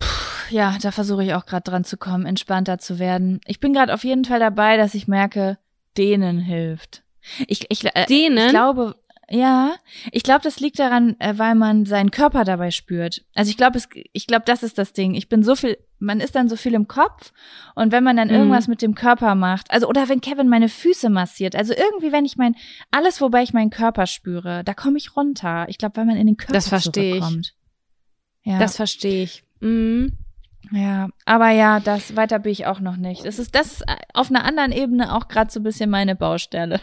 pff, ja, da versuche ich auch gerade dran zu kommen, entspannter zu werden. Ich bin gerade auf jeden Fall dabei, dass ich merke, denen hilft. Ich, ich, äh, denen? ich glaube, Ja, ich glaube, das liegt daran, äh, weil man seinen Körper dabei spürt. Also ich glaube, ich glaube, das ist das Ding. Ich bin so viel, man ist dann so viel im Kopf und wenn man dann mhm. irgendwas mit dem Körper macht, also oder wenn Kevin meine Füße massiert, also irgendwie, wenn ich mein alles, wobei ich meinen Körper spüre, da komme ich runter. Ich glaube, weil man in den Körper das verstehe. Ich. Ja, das verstehe ich. Mhm. Ja, aber ja, das weiter bin ich auch noch nicht. Das ist das ist auf einer anderen Ebene auch gerade so ein bisschen meine Baustelle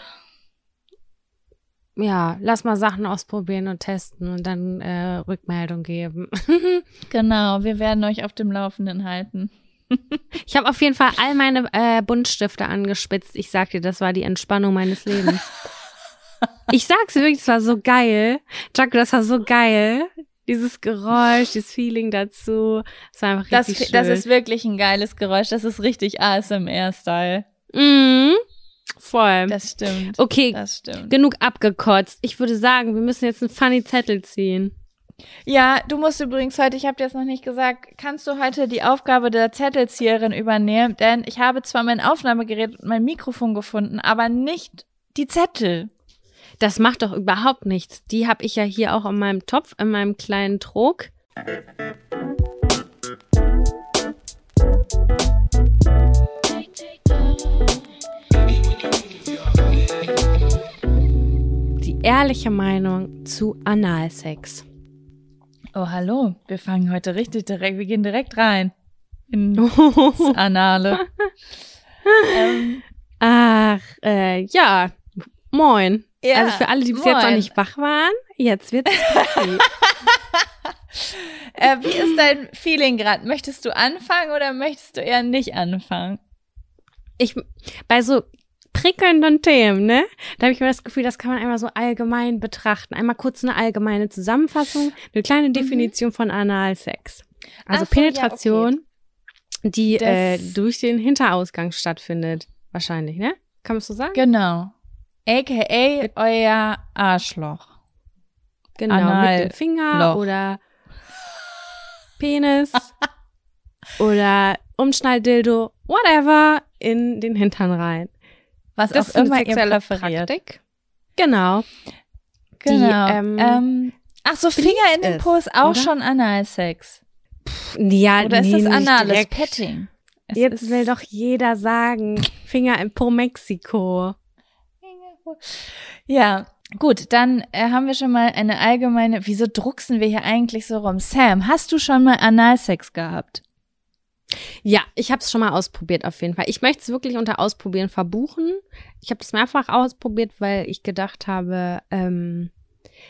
ja, lass mal Sachen ausprobieren und testen und dann äh, Rückmeldung geben. *laughs* genau, wir werden euch auf dem Laufenden halten. *laughs* ich habe auf jeden Fall all meine äh, Buntstifte angespitzt. Ich sag dir, das war die Entspannung meines Lebens. *laughs* ich sag's wirklich, das war so geil. Jaco, das war so geil. Dieses Geräusch, dieses Feeling dazu. Das war einfach richtig das, schön. Das ist wirklich ein geiles Geräusch. Das ist richtig ASMR-Style. Mhm. Voll. Das stimmt. Okay, das stimmt. genug abgekotzt. Ich würde sagen, wir müssen jetzt einen funny Zettel ziehen. Ja, du musst übrigens heute, ich habe dir das noch nicht gesagt, kannst du heute die Aufgabe der Zettelzieherin übernehmen? Denn ich habe zwar mein Aufnahmegerät und mein Mikrofon gefunden, aber nicht die Zettel. Das macht doch überhaupt nichts. Die habe ich ja hier auch in meinem Topf, in meinem kleinen Trog. Ehrliche Meinung zu Analsex? Oh, hallo. Wir fangen heute richtig direkt, wir gehen direkt rein. In *laughs* das Anale. ähm. Ach, äh, ja. Moin. Ja, also für alle, die bis moin. jetzt noch nicht wach waren, jetzt wird's *laughs* äh, Wie ist dein Feeling gerade? Möchtest du anfangen oder möchtest du eher nicht anfangen? Ich, bei so prickelnden Themen, ne? Da habe ich mir das Gefühl, das kann man einmal so allgemein betrachten. Einmal kurz eine allgemeine Zusammenfassung, eine kleine mhm. Definition mhm. von Analsex. Also so, Penetration, ja, okay. die äh, durch den Hinterausgang stattfindet. Wahrscheinlich, ne? Kann man es so sagen? Genau. AKA euer Arschloch. Genau, Anal mit dem Finger Loch. oder *laughs* Penis oder Umschnalldildo, whatever, in den Hintern rein was das auch immer ihr präferiert. Praktik. Genau. Genau. Die, ähm, ähm, ach so, Finger in den Po ist auch oder? schon Analsex. Ja, oder nee, ist das anales Petting? Es Jetzt will doch jeder sagen, Finger in Po Mexiko. Ja, gut, dann äh, haben wir schon mal eine allgemeine, wieso drucksen wir hier eigentlich so rum? Sam, hast du schon mal Analsex gehabt? Ja, ich habe es schon mal ausprobiert auf jeden Fall. Ich möchte es wirklich unter Ausprobieren verbuchen. Ich habe das mehrfach ausprobiert, weil ich gedacht habe, ähm,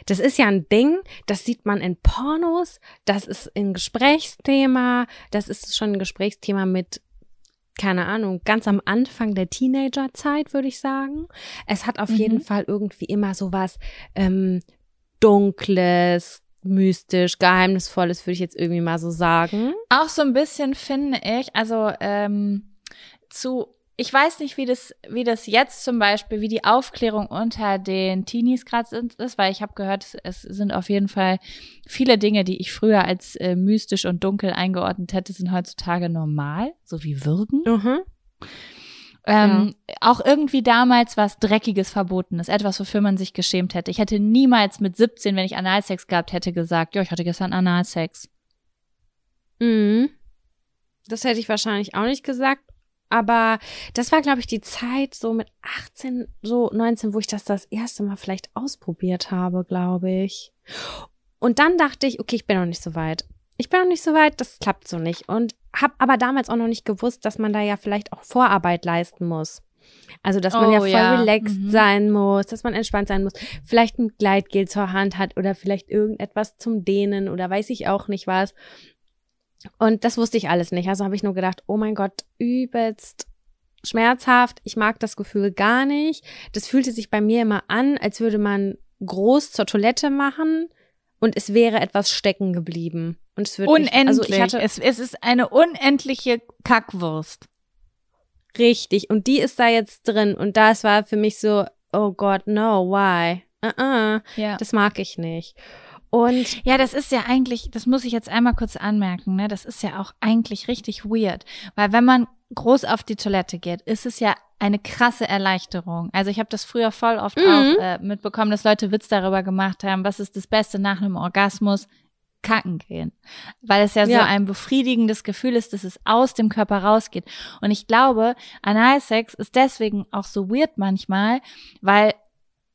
das ist ja ein Ding, das sieht man in Pornos, das ist ein Gesprächsthema, das ist schon ein Gesprächsthema mit, keine Ahnung, ganz am Anfang der Teenagerzeit, würde ich sagen. Es hat auf mhm. jeden Fall irgendwie immer so was ähm, Dunkles, mystisch, geheimnisvolles, würde ich jetzt irgendwie mal so sagen. Auch so ein bisschen finde ich, also ähm, zu, ich weiß nicht, wie das, wie das jetzt zum Beispiel, wie die Aufklärung unter den Teenies gerade ist, weil ich habe gehört, es sind auf jeden Fall viele Dinge, die ich früher als äh, mystisch und dunkel eingeordnet hätte, sind heutzutage normal, so wie Würgen. Mhm. Ähm, ja. Auch irgendwie damals was Dreckiges verboten ist, etwas, wofür man sich geschämt hätte. Ich hätte niemals mit 17, wenn ich Analsex gehabt hätte, gesagt, ja, ich hatte gestern Analsex. Mhm. Das hätte ich wahrscheinlich auch nicht gesagt. Aber das war, glaube ich, die Zeit so mit 18, so 19, wo ich das das erste Mal vielleicht ausprobiert habe, glaube ich. Und dann dachte ich, okay, ich bin noch nicht so weit ich bin noch nicht so weit, das klappt so nicht. Und habe aber damals auch noch nicht gewusst, dass man da ja vielleicht auch Vorarbeit leisten muss. Also, dass man oh, ja voll ja. relaxed mhm. sein muss, dass man entspannt sein muss, vielleicht ein Gleitgel zur Hand hat oder vielleicht irgendetwas zum Dehnen oder weiß ich auch nicht was. Und das wusste ich alles nicht. Also habe ich nur gedacht, oh mein Gott, übelst schmerzhaft. Ich mag das Gefühl gar nicht. Das fühlte sich bei mir immer an, als würde man groß zur Toilette machen und es wäre etwas stecken geblieben. Und es wird unendlich. Nicht, also ich hatte, es, es ist eine unendliche Kackwurst. Richtig. Und die ist da jetzt drin. Und das war für mich so, oh Gott, no, why? Uh -uh, ja. Das mag ich nicht. Und ja, das ist ja eigentlich, das muss ich jetzt einmal kurz anmerken, ne? Das ist ja auch eigentlich richtig weird, weil wenn man groß auf die Toilette geht, ist es ja eine krasse Erleichterung. Also ich habe das früher voll oft mhm. auch äh, mitbekommen, dass Leute Witz darüber gemacht haben, was ist das Beste nach einem Orgasmus? Kacken gehen. Weil es ja, ja, so ein befriedigendes Gefühl ist, dass es aus dem Körper rausgeht. Und ich glaube, Analsex ist deswegen auch so weird manchmal, weil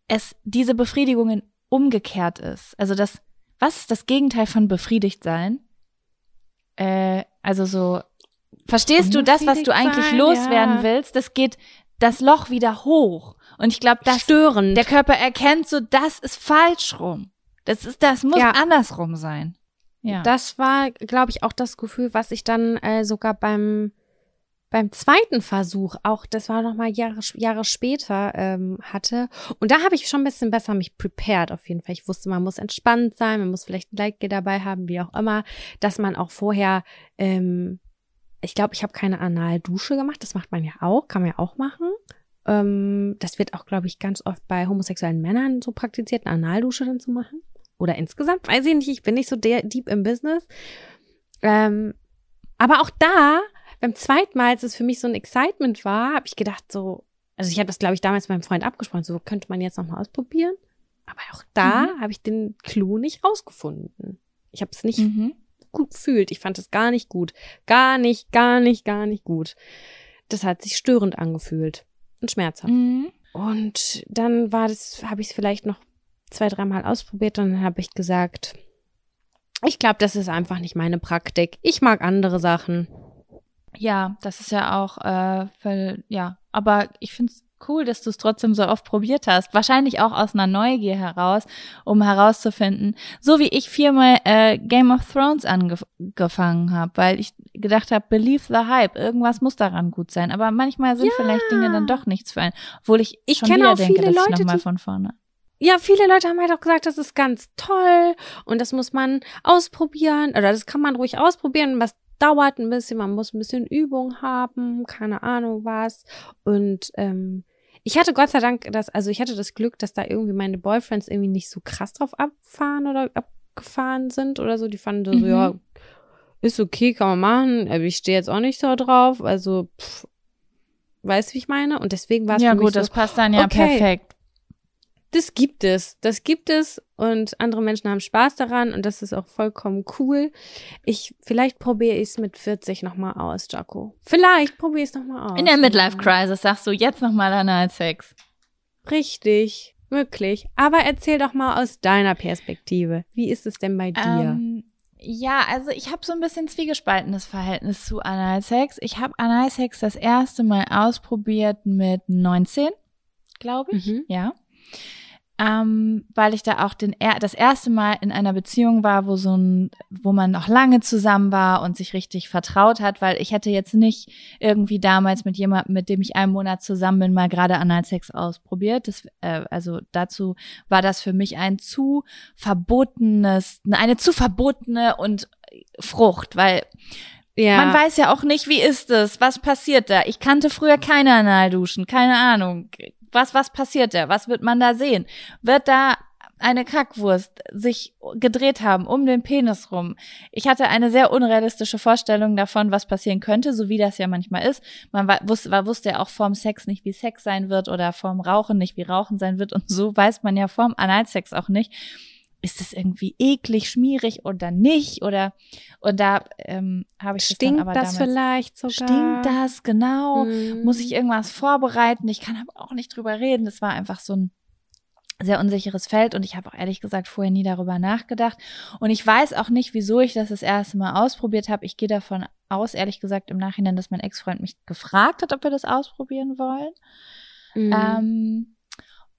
es diese Befriedigung umgekehrt ist. Also das, was ist das Gegenteil von befriedigt sein? Äh, also so, verstehst du das, was du eigentlich sein, loswerden ja. willst? Das geht das Loch wieder hoch. Und ich glaube, das störend. Der Körper erkennt so, das ist falsch rum. Das ist, das muss ja. andersrum sein. Ja. Das war, glaube ich, auch das Gefühl, was ich dann äh, sogar beim beim zweiten Versuch auch, das war noch mal Jahre, Jahre später ähm, hatte. Und da habe ich schon ein bisschen besser mich prepared auf jeden Fall. Ich wusste, man muss entspannt sein, man muss vielleicht ein Like dabei haben, wie auch immer, dass man auch vorher, ähm, ich glaube, ich habe keine Analdusche gemacht. Das macht man ja auch, kann man ja auch machen. Ähm, das wird auch, glaube ich, ganz oft bei homosexuellen Männern so praktiziert, eine Analdusche dann zu machen. Oder insgesamt, weiß ich nicht, ich bin nicht so der deep im Business. Ähm, aber auch da beim zweiten Mal, als es für mich so ein Excitement war, habe ich gedacht so, also ich habe das, glaube ich, damals mit meinem Freund abgesprochen, so könnte man jetzt nochmal ausprobieren. Aber auch da mhm. habe ich den Clou nicht rausgefunden. Ich habe es nicht mhm. gut gefühlt. Ich fand es gar nicht gut. Gar nicht, gar nicht, gar nicht gut. Das hat sich störend angefühlt und schmerzhaft. Mhm. Und dann war das, habe ich es vielleicht noch zwei, dreimal ausprobiert und dann habe ich gesagt, ich glaube, das ist einfach nicht meine Praktik. Ich mag andere Sachen. Ja, das ist ja auch, äh, für, ja, aber ich finde es cool, dass du es trotzdem so oft probiert hast. Wahrscheinlich auch aus einer Neugier heraus, um herauszufinden, so wie ich viermal äh, Game of Thrones angefangen habe, weil ich gedacht habe, believe the hype, irgendwas muss daran gut sein. Aber manchmal sind ja. vielleicht Dinge dann doch nichts für einen, obwohl ich, ich schon wieder auch denke, dass Leute, ich nochmal von vorne. Ja, viele Leute haben halt auch gesagt, das ist ganz toll und das muss man ausprobieren oder das kann man ruhig ausprobieren. Was dauert ein bisschen, man muss ein bisschen Übung haben, keine Ahnung was. Und ähm, ich hatte Gott sei Dank das, also ich hatte das Glück, dass da irgendwie meine Boyfriends irgendwie nicht so krass drauf abfahren oder abgefahren sind oder so. Die fanden so, mhm. ja, ist okay, kann man machen. Aber ich stehe jetzt auch nicht so drauf. Also, pff, weißt du, wie ich meine? Und deswegen war es Ja, gut, so, das passt dann ja okay, perfekt das gibt es. Das gibt es und andere Menschen haben Spaß daran und das ist auch vollkommen cool. Ich, vielleicht probiere ich es mit 40 nochmal aus, Jaco. Vielleicht probiere ich es nochmal aus. In der Midlife Crisis sagst du jetzt nochmal Analsex. Richtig, möglich. Aber erzähl doch mal aus deiner Perspektive. Wie ist es denn bei dir? Ähm, ja, also ich habe so ein bisschen zwiegespaltenes Verhältnis zu Analsex. Ich habe Analsex das erste Mal ausprobiert mit 19, glaube ich. Mhm. Ja ähm, weil ich da auch den das erste Mal in einer Beziehung war, wo so ein, wo man noch lange zusammen war und sich richtig vertraut hat, weil ich hätte jetzt nicht irgendwie damals mit jemandem, mit dem ich einen Monat zusammen bin, mal gerade Analsex ausprobiert. Das, äh, also dazu war das für mich ein zu verbotenes, eine zu verbotene und Frucht, weil ja. Man weiß ja auch nicht, wie ist es, was passiert da. Ich kannte früher keine Analduschen, keine Ahnung. Was, was passiert da? Was wird man da sehen? Wird da eine Kackwurst sich gedreht haben um den Penis rum. Ich hatte eine sehr unrealistische Vorstellung davon, was passieren könnte, so wie das ja manchmal ist. Man wusste, wusste ja auch vorm Sex nicht, wie Sex sein wird oder vorm Rauchen nicht, wie Rauchen sein wird. Und so weiß man ja vorm Analsex auch nicht ist es irgendwie eklig, schmierig oder nicht? Oder und da ähm, habe ich stinkt das, das damals, vielleicht sogar? Stinkt das genau? Mhm. Muss ich irgendwas vorbereiten? Ich kann aber auch nicht drüber reden. Das war einfach so ein sehr unsicheres Feld und ich habe auch ehrlich gesagt vorher nie darüber nachgedacht und ich weiß auch nicht, wieso ich das das erste Mal ausprobiert habe. Ich gehe davon aus, ehrlich gesagt im Nachhinein, dass mein Ex-Freund mich gefragt hat, ob wir das ausprobieren wollen. Mhm. Ähm,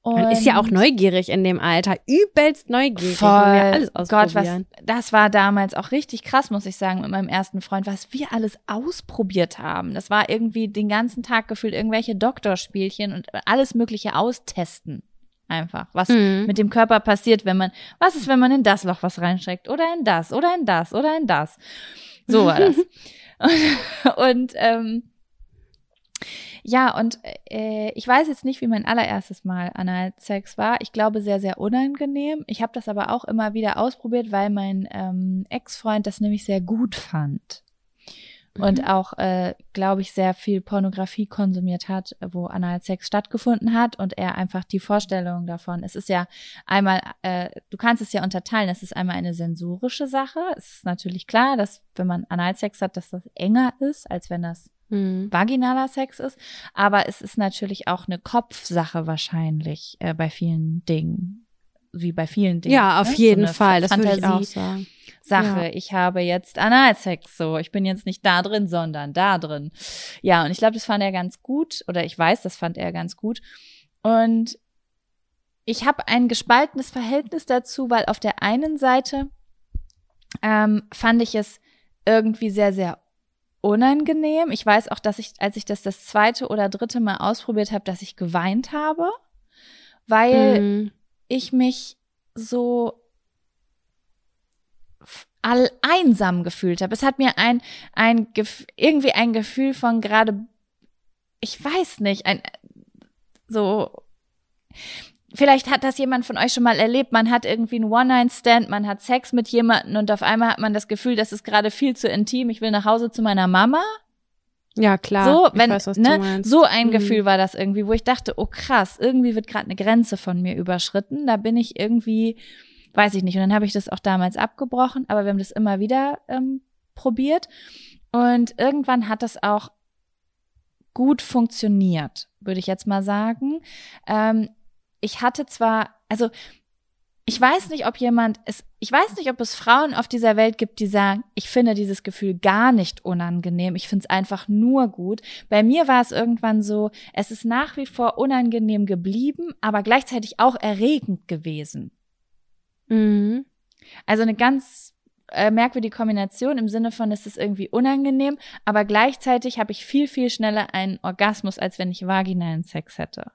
und Man ist ja auch neugierig in dem Alter, übelst neugierig. Voll. Alles Gott, was, das war damals auch richtig krass, muss ich sagen, mit meinem ersten Freund, was wir alles ausprobiert haben. Das war irgendwie den ganzen Tag gefühlt irgendwelche Doktorspielchen und alles Mögliche austesten. Einfach, was mhm. mit dem Körper passiert, wenn man, was ist, wenn man in das Loch was reinsteckt oder in das oder in das oder in das. So war das. und, *laughs* *laughs* und ähm, Ja, und äh, ich weiß jetzt nicht, wie mein allererstes Mal Analsex war. Ich glaube, sehr, sehr unangenehm. Ich habe das aber auch immer wieder ausprobiert, weil mein ähm, Ex-Freund das nämlich sehr gut fand. Und mhm. auch, äh, glaube ich, sehr viel Pornografie konsumiert hat, wo Analsex stattgefunden hat und er einfach die Vorstellung davon. Es ist ja einmal, äh, du kannst es ja unterteilen. Es ist einmal eine sensorische Sache. Es ist natürlich klar, dass wenn man Analsex hat, dass das enger ist, als wenn das mhm. vaginaler Sex ist. Aber es ist natürlich auch eine Kopfsache wahrscheinlich äh, bei vielen Dingen. Wie bei vielen Dingen. Ja, auf ne? jeden so Fall. Das würde ich auch sagen. Sache. Ja. Ich habe jetzt Analsex so. Ich bin jetzt nicht da drin, sondern da drin. Ja, und ich glaube, das fand er ganz gut. Oder ich weiß, das fand er ganz gut. Und ich habe ein gespaltenes Verhältnis dazu, weil auf der einen Seite ähm, fand ich es irgendwie sehr, sehr unangenehm. Ich weiß auch, dass ich, als ich das das zweite oder dritte Mal ausprobiert habe, dass ich geweint habe, weil mhm. ich mich so all einsam gefühlt habe. Es hat mir ein, ein irgendwie ein Gefühl von gerade, ich weiß nicht, ein so vielleicht hat das jemand von euch schon mal erlebt. Man hat irgendwie einen One-Night-Stand, man hat Sex mit jemandem und auf einmal hat man das Gefühl, das ist gerade viel zu intim. Ich will nach Hause zu meiner Mama. Ja, klar. So, wenn, weiß, ne, so ein mhm. Gefühl war das irgendwie, wo ich dachte, oh krass, irgendwie wird gerade eine Grenze von mir überschritten. Da bin ich irgendwie, weiß ich nicht. Und dann habe ich das auch damals abgebrochen, aber wir haben das immer wieder ähm, probiert. Und irgendwann hat das auch gut funktioniert, würde ich jetzt mal sagen. Ähm, ich hatte zwar, also ich weiß nicht, ob jemand es, ich weiß nicht, ob es Frauen auf dieser Welt gibt, die sagen, ich finde dieses Gefühl gar nicht unangenehm, ich finde es einfach nur gut. Bei mir war es irgendwann so, es ist nach wie vor unangenehm geblieben, aber gleichzeitig auch erregend gewesen. Mhm. Also eine ganz äh, merkwürdige Kombination im Sinne von, es ist irgendwie unangenehm, aber gleichzeitig habe ich viel, viel schneller einen Orgasmus, als wenn ich vaginalen Sex hätte.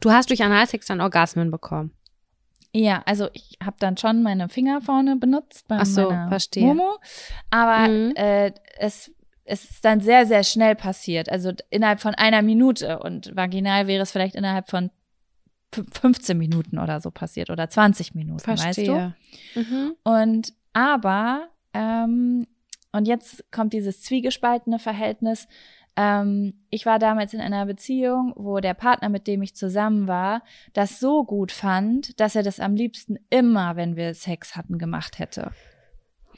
Du hast durch Analsex dann Orgasmen bekommen. Ja, also ich habe dann schon meine Finger vorne benutzt bei Ach so, verstehe. Momo, aber mhm. äh, es, es ist dann sehr, sehr schnell passiert, also innerhalb von einer Minute und vaginal wäre es vielleicht innerhalb von 15 Minuten oder so passiert oder 20 Minuten, verstehe. weißt du? Mhm. Und aber, ähm, und jetzt kommt dieses zwiegespaltene Verhältnis, ähm, ich war damals in einer Beziehung, wo der Partner, mit dem ich zusammen war, das so gut fand, dass er das am liebsten immer, wenn wir Sex hatten, gemacht hätte.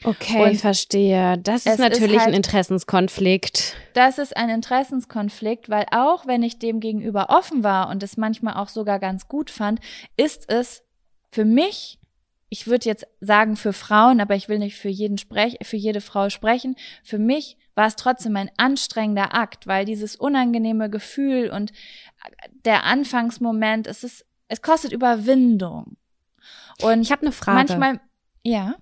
Okay, und verstehe. Das ist natürlich ist halt, ein Interessenskonflikt. Das ist ein Interessenskonflikt, weil auch wenn ich dem gegenüber offen war und es manchmal auch sogar ganz gut fand, ist es für mich ich würde jetzt sagen für Frauen, aber ich will nicht für jeden sprech, für jede Frau sprechen. Für mich war es trotzdem ein anstrengender Akt, weil dieses unangenehme Gefühl und der Anfangsmoment, es ist, es kostet Überwindung. Und ich habe eine Frage. Manchmal, ja.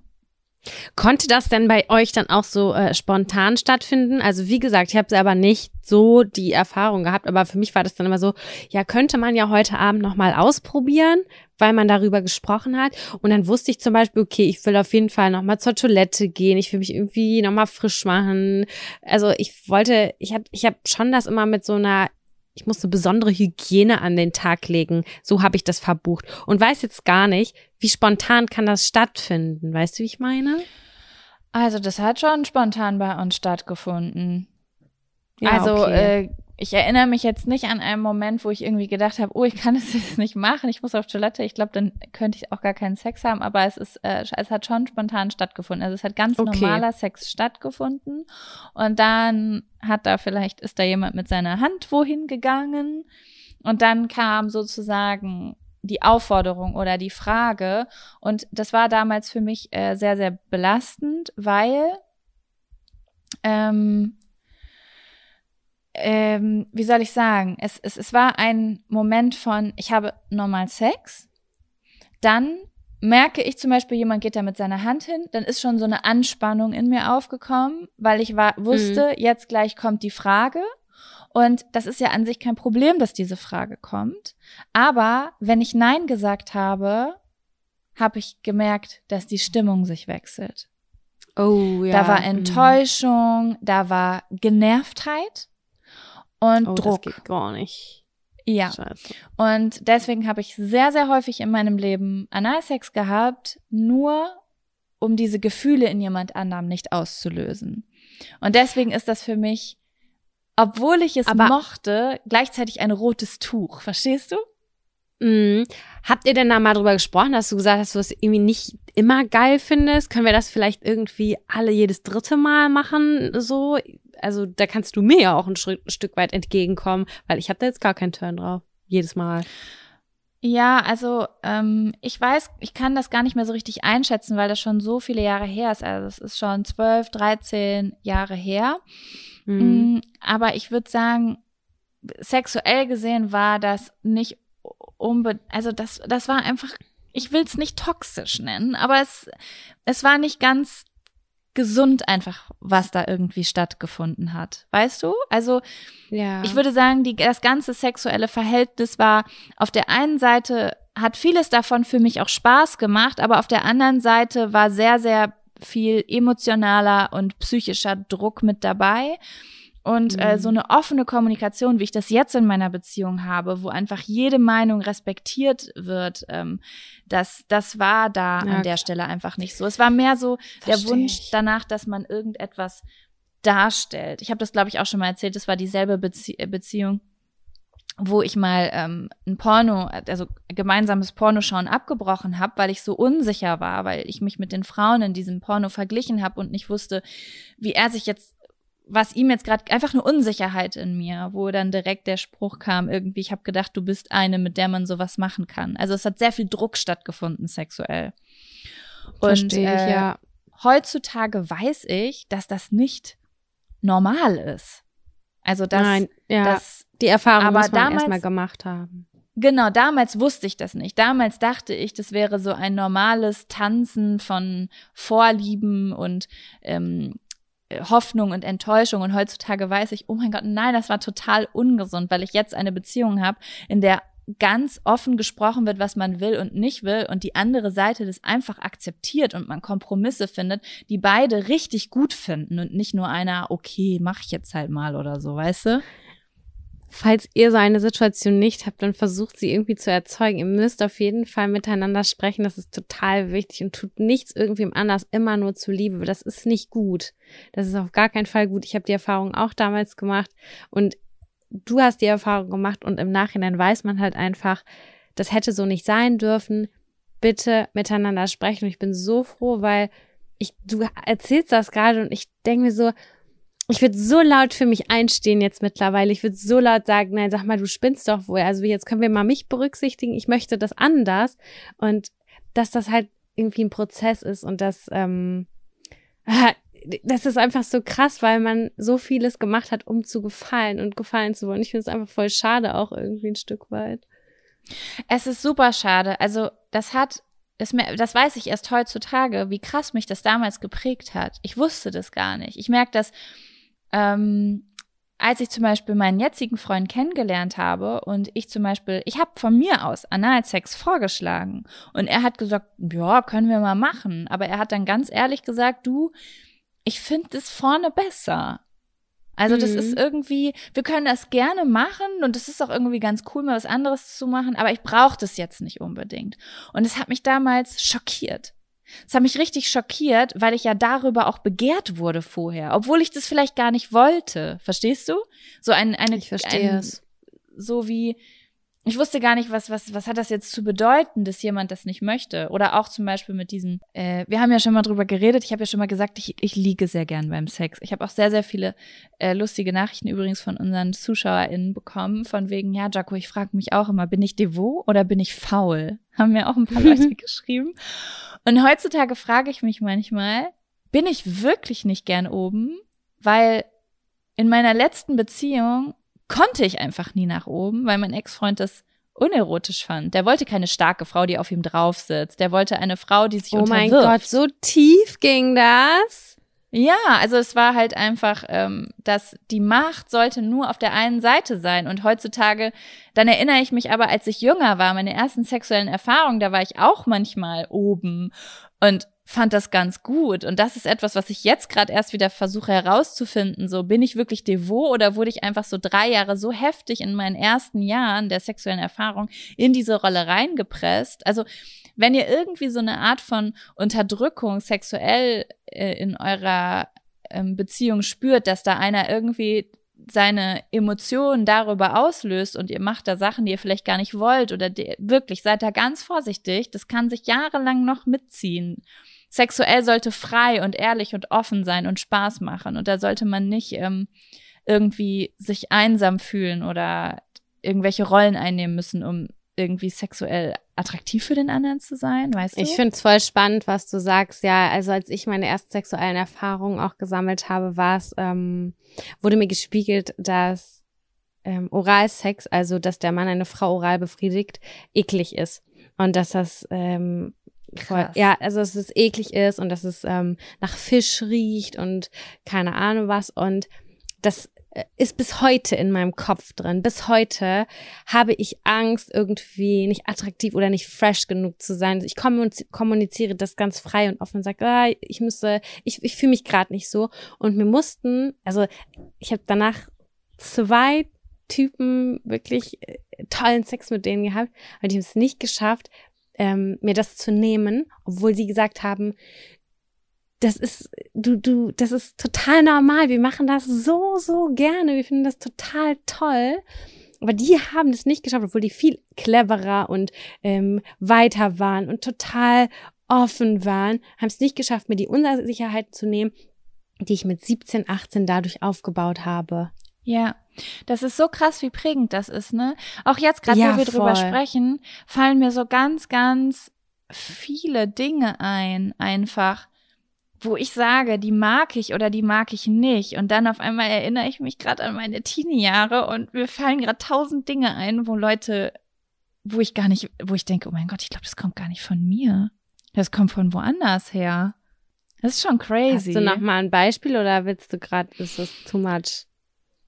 Konnte das denn bei euch dann auch so äh, spontan stattfinden? Also wie gesagt, ich habe aber nicht so die Erfahrung gehabt, aber für mich war das dann immer so, ja, könnte man ja heute Abend nochmal ausprobieren, weil man darüber gesprochen hat. Und dann wusste ich zum Beispiel, okay, ich will auf jeden Fall nochmal zur Toilette gehen, ich will mich irgendwie nochmal frisch machen. Also ich wollte, ich habe ich hab schon das immer mit so einer ich muss eine besondere Hygiene an den Tag legen. So habe ich das verbucht und weiß jetzt gar nicht, wie spontan kann das stattfinden. Weißt du, wie ich meine? Also das hat schon spontan bei uns stattgefunden. Ja, also okay. äh, ich erinnere mich jetzt nicht an einen Moment, wo ich irgendwie gedacht habe, oh, ich kann das jetzt nicht machen, ich muss auf Toilette. Ich glaube, dann könnte ich auch gar keinen Sex haben, aber es ist, äh, es hat schon spontan stattgefunden. Also es hat ganz okay. normaler Sex stattgefunden und dann hat da vielleicht ist da jemand mit seiner Hand wohin gegangen und dann kam sozusagen die Aufforderung oder die Frage und das war damals für mich äh, sehr sehr belastend, weil ähm, ähm, wie soll ich sagen, es, es, es war ein Moment von, ich habe normal Sex, dann merke ich zum Beispiel, jemand geht da mit seiner Hand hin, dann ist schon so eine Anspannung in mir aufgekommen, weil ich war, wusste, mhm. jetzt gleich kommt die Frage. Und das ist ja an sich kein Problem, dass diese Frage kommt. Aber wenn ich Nein gesagt habe, habe ich gemerkt, dass die Stimmung sich wechselt. Oh, ja. Da war mhm. Enttäuschung, da war Genervtheit. Und oh, Druck. Das geht gar nicht. Ja. Scheiße. Und deswegen habe ich sehr, sehr häufig in meinem Leben Analsex gehabt, nur um diese Gefühle in jemand anderem nicht auszulösen. Und deswegen ist das für mich, obwohl ich es Aber mochte, gleichzeitig ein rotes Tuch. Verstehst du? Mhm. Habt ihr denn da mal drüber gesprochen, dass du gesagt hast, dass du es irgendwie nicht immer geil findest? Können wir das vielleicht irgendwie alle jedes dritte Mal machen? So, also da kannst du mir ja auch ein, ein Stück weit entgegenkommen, weil ich habe da jetzt gar keinen Turn drauf. Jedes Mal. Ja, also ähm, ich weiß, ich kann das gar nicht mehr so richtig einschätzen, weil das schon so viele Jahre her ist. Also es ist schon zwölf, dreizehn Jahre her. Mhm. Mm, aber ich würde sagen, sexuell gesehen war das nicht unbe also das das war einfach ich will es nicht toxisch nennen, aber es es war nicht ganz gesund einfach, was da irgendwie stattgefunden hat. Weißt du? Also, ja. ich würde sagen, die, das ganze sexuelle Verhältnis war auf der einen Seite hat vieles davon für mich auch Spaß gemacht, aber auf der anderen Seite war sehr, sehr viel emotionaler und psychischer Druck mit dabei. Und äh, so mhm. eine offene Kommunikation, wie ich das jetzt in meiner Beziehung habe, wo einfach jede Meinung respektiert wird, ähm, das, das war da ja, an der Stelle einfach nicht so. Es war mehr so der Wunsch ich. danach, dass man irgendetwas darstellt. Ich habe das, glaube ich, auch schon mal erzählt. Es war dieselbe Bezie Beziehung, wo ich mal ähm, ein Porno, also gemeinsames Pornoschauen abgebrochen habe, weil ich so unsicher war, weil ich mich mit den Frauen in diesem Porno verglichen habe und nicht wusste, wie er sich jetzt was ihm jetzt gerade einfach eine Unsicherheit in mir, wo dann direkt der Spruch kam, irgendwie, ich habe gedacht, du bist eine, mit der man sowas machen kann. Also es hat sehr viel Druck stattgefunden sexuell. Verstehe und äh, ja. heutzutage weiß ich, dass das nicht normal ist. Also das, Nein, ja, das, die Erfahrung aber muss man erstmal gemacht haben. Genau, damals wusste ich das nicht. Damals dachte ich, das wäre so ein normales Tanzen von Vorlieben und ähm, Hoffnung und Enttäuschung und heutzutage weiß ich, oh mein Gott, nein, das war total ungesund, weil ich jetzt eine Beziehung habe, in der ganz offen gesprochen wird, was man will und nicht will und die andere Seite das einfach akzeptiert und man Kompromisse findet, die beide richtig gut finden und nicht nur einer, okay, mach ich jetzt halt mal oder so, weißt du? Falls ihr so eine Situation nicht habt, dann versucht sie irgendwie zu erzeugen. Ihr müsst auf jeden Fall miteinander sprechen. Das ist total wichtig und tut nichts irgendwem anders immer nur zu Liebe. Das ist nicht gut. Das ist auf gar keinen Fall gut. Ich habe die Erfahrung auch damals gemacht und du hast die Erfahrung gemacht und im Nachhinein weiß man halt einfach, das hätte so nicht sein dürfen. Bitte miteinander sprechen. Und ich bin so froh, weil ich, du erzählst das gerade und ich denke mir so, ich würde so laut für mich einstehen jetzt mittlerweile. Ich würde so laut sagen, nein, sag mal, du spinnst doch wohl. Also jetzt können wir mal mich berücksichtigen. Ich möchte das anders. Und dass das halt irgendwie ein Prozess ist und das, ähm, *laughs* das ist einfach so krass, weil man so vieles gemacht hat, um zu gefallen und gefallen zu wollen. Ich finde es einfach voll schade auch irgendwie ein Stück weit. Es ist super schade. Also das hat das, das weiß ich erst heutzutage, wie krass mich das damals geprägt hat. Ich wusste das gar nicht. Ich merke das ähm, als ich zum Beispiel meinen jetzigen Freund kennengelernt habe und ich zum Beispiel, ich habe von mir aus Analsex vorgeschlagen und er hat gesagt, ja, können wir mal machen. Aber er hat dann ganz ehrlich gesagt, du, ich finde das vorne besser. Also das mhm. ist irgendwie, wir können das gerne machen und es ist auch irgendwie ganz cool, mal was anderes zu machen, aber ich brauche das jetzt nicht unbedingt. Und es hat mich damals schockiert. Das hat mich richtig schockiert, weil ich ja darüber auch begehrt wurde vorher, obwohl ich das vielleicht gar nicht wollte. Verstehst du? So ein, eine, ich verstehe ein, es. So wie, ich wusste gar nicht, was, was, was hat das jetzt zu bedeuten, dass jemand das nicht möchte. Oder auch zum Beispiel mit diesem, äh, wir haben ja schon mal drüber geredet, ich habe ja schon mal gesagt, ich, ich liege sehr gern beim Sex. Ich habe auch sehr, sehr viele äh, lustige Nachrichten übrigens von unseren ZuschauerInnen bekommen, von wegen, ja, Jaco, ich frage mich auch immer, bin ich devot oder bin ich faul? *laughs* Haben mir auch ein paar Leute geschrieben. Und heutzutage frage ich mich manchmal, bin ich wirklich nicht gern oben? Weil in meiner letzten Beziehung konnte ich einfach nie nach oben, weil mein Ex-Freund das unerotisch fand. Der wollte keine starke Frau, die auf ihm drauf sitzt. Der wollte eine Frau, die sich oh unterwirft. Oh mein Gott, so tief ging das? Ja, also es war halt einfach, ähm, dass die Macht sollte nur auf der einen Seite sein. Und heutzutage, dann erinnere ich mich aber, als ich jünger war, meine ersten sexuellen Erfahrungen, da war ich auch manchmal oben. Und fand das ganz gut. Und das ist etwas, was ich jetzt gerade erst wieder versuche herauszufinden. So, bin ich wirklich devot oder wurde ich einfach so drei Jahre so heftig in meinen ersten Jahren der sexuellen Erfahrung in diese Rolle reingepresst? Also, wenn ihr irgendwie so eine Art von Unterdrückung sexuell äh, in eurer ähm, Beziehung spürt, dass da einer irgendwie seine Emotionen darüber auslöst und ihr macht da Sachen, die ihr vielleicht gar nicht wollt oder die, wirklich seid da ganz vorsichtig. Das kann sich jahrelang noch mitziehen. Sexuell sollte frei und ehrlich und offen sein und Spaß machen und da sollte man nicht ähm, irgendwie sich einsam fühlen oder irgendwelche Rollen einnehmen müssen, um irgendwie sexuell attraktiv für den anderen zu sein, weißt du? Ich finde es voll spannend, was du sagst. Ja, also als ich meine ersten sexuellen Erfahrungen auch gesammelt habe, war es, ähm, wurde mir gespiegelt, dass ähm, Oralsex, also dass der Mann eine Frau oral befriedigt, eklig ist. Und dass das ähm, voll, ja, also dass es eklig ist und dass es ähm, nach Fisch riecht und keine Ahnung was. Und das ist bis heute in meinem Kopf drin. Bis heute habe ich Angst, irgendwie nicht attraktiv oder nicht fresh genug zu sein. Ich kommuniziere das ganz frei und offen und sage, ah, ich müsste, ich, ich fühle mich gerade nicht so. Und wir mussten, also ich habe danach zwei Typen wirklich äh, tollen Sex mit denen gehabt, aber die haben es nicht geschafft, ähm, mir das zu nehmen, obwohl sie gesagt haben, das ist, du, du, das ist total normal. Wir machen das so, so gerne. Wir finden das total toll. Aber die haben das nicht geschafft, obwohl die viel cleverer und ähm, weiter waren und total offen waren, haben es nicht geschafft, mir die Unsicherheit zu nehmen, die ich mit 17, 18 dadurch aufgebaut habe. Ja, das ist so krass, wie prägend das ist, ne? Auch jetzt gerade, ja, wo wir voll. drüber sprechen, fallen mir so ganz, ganz viele Dinge ein, einfach, wo ich sage, die mag ich oder die mag ich nicht. Und dann auf einmal erinnere ich mich gerade an meine Teenie-Jahre und mir fallen gerade tausend Dinge ein, wo Leute, wo ich gar nicht, wo ich denke, oh mein Gott, ich glaube, das kommt gar nicht von mir. Das kommt von woanders her. Das ist schon crazy. Hast du noch mal ein Beispiel oder willst du gerade, ist das too much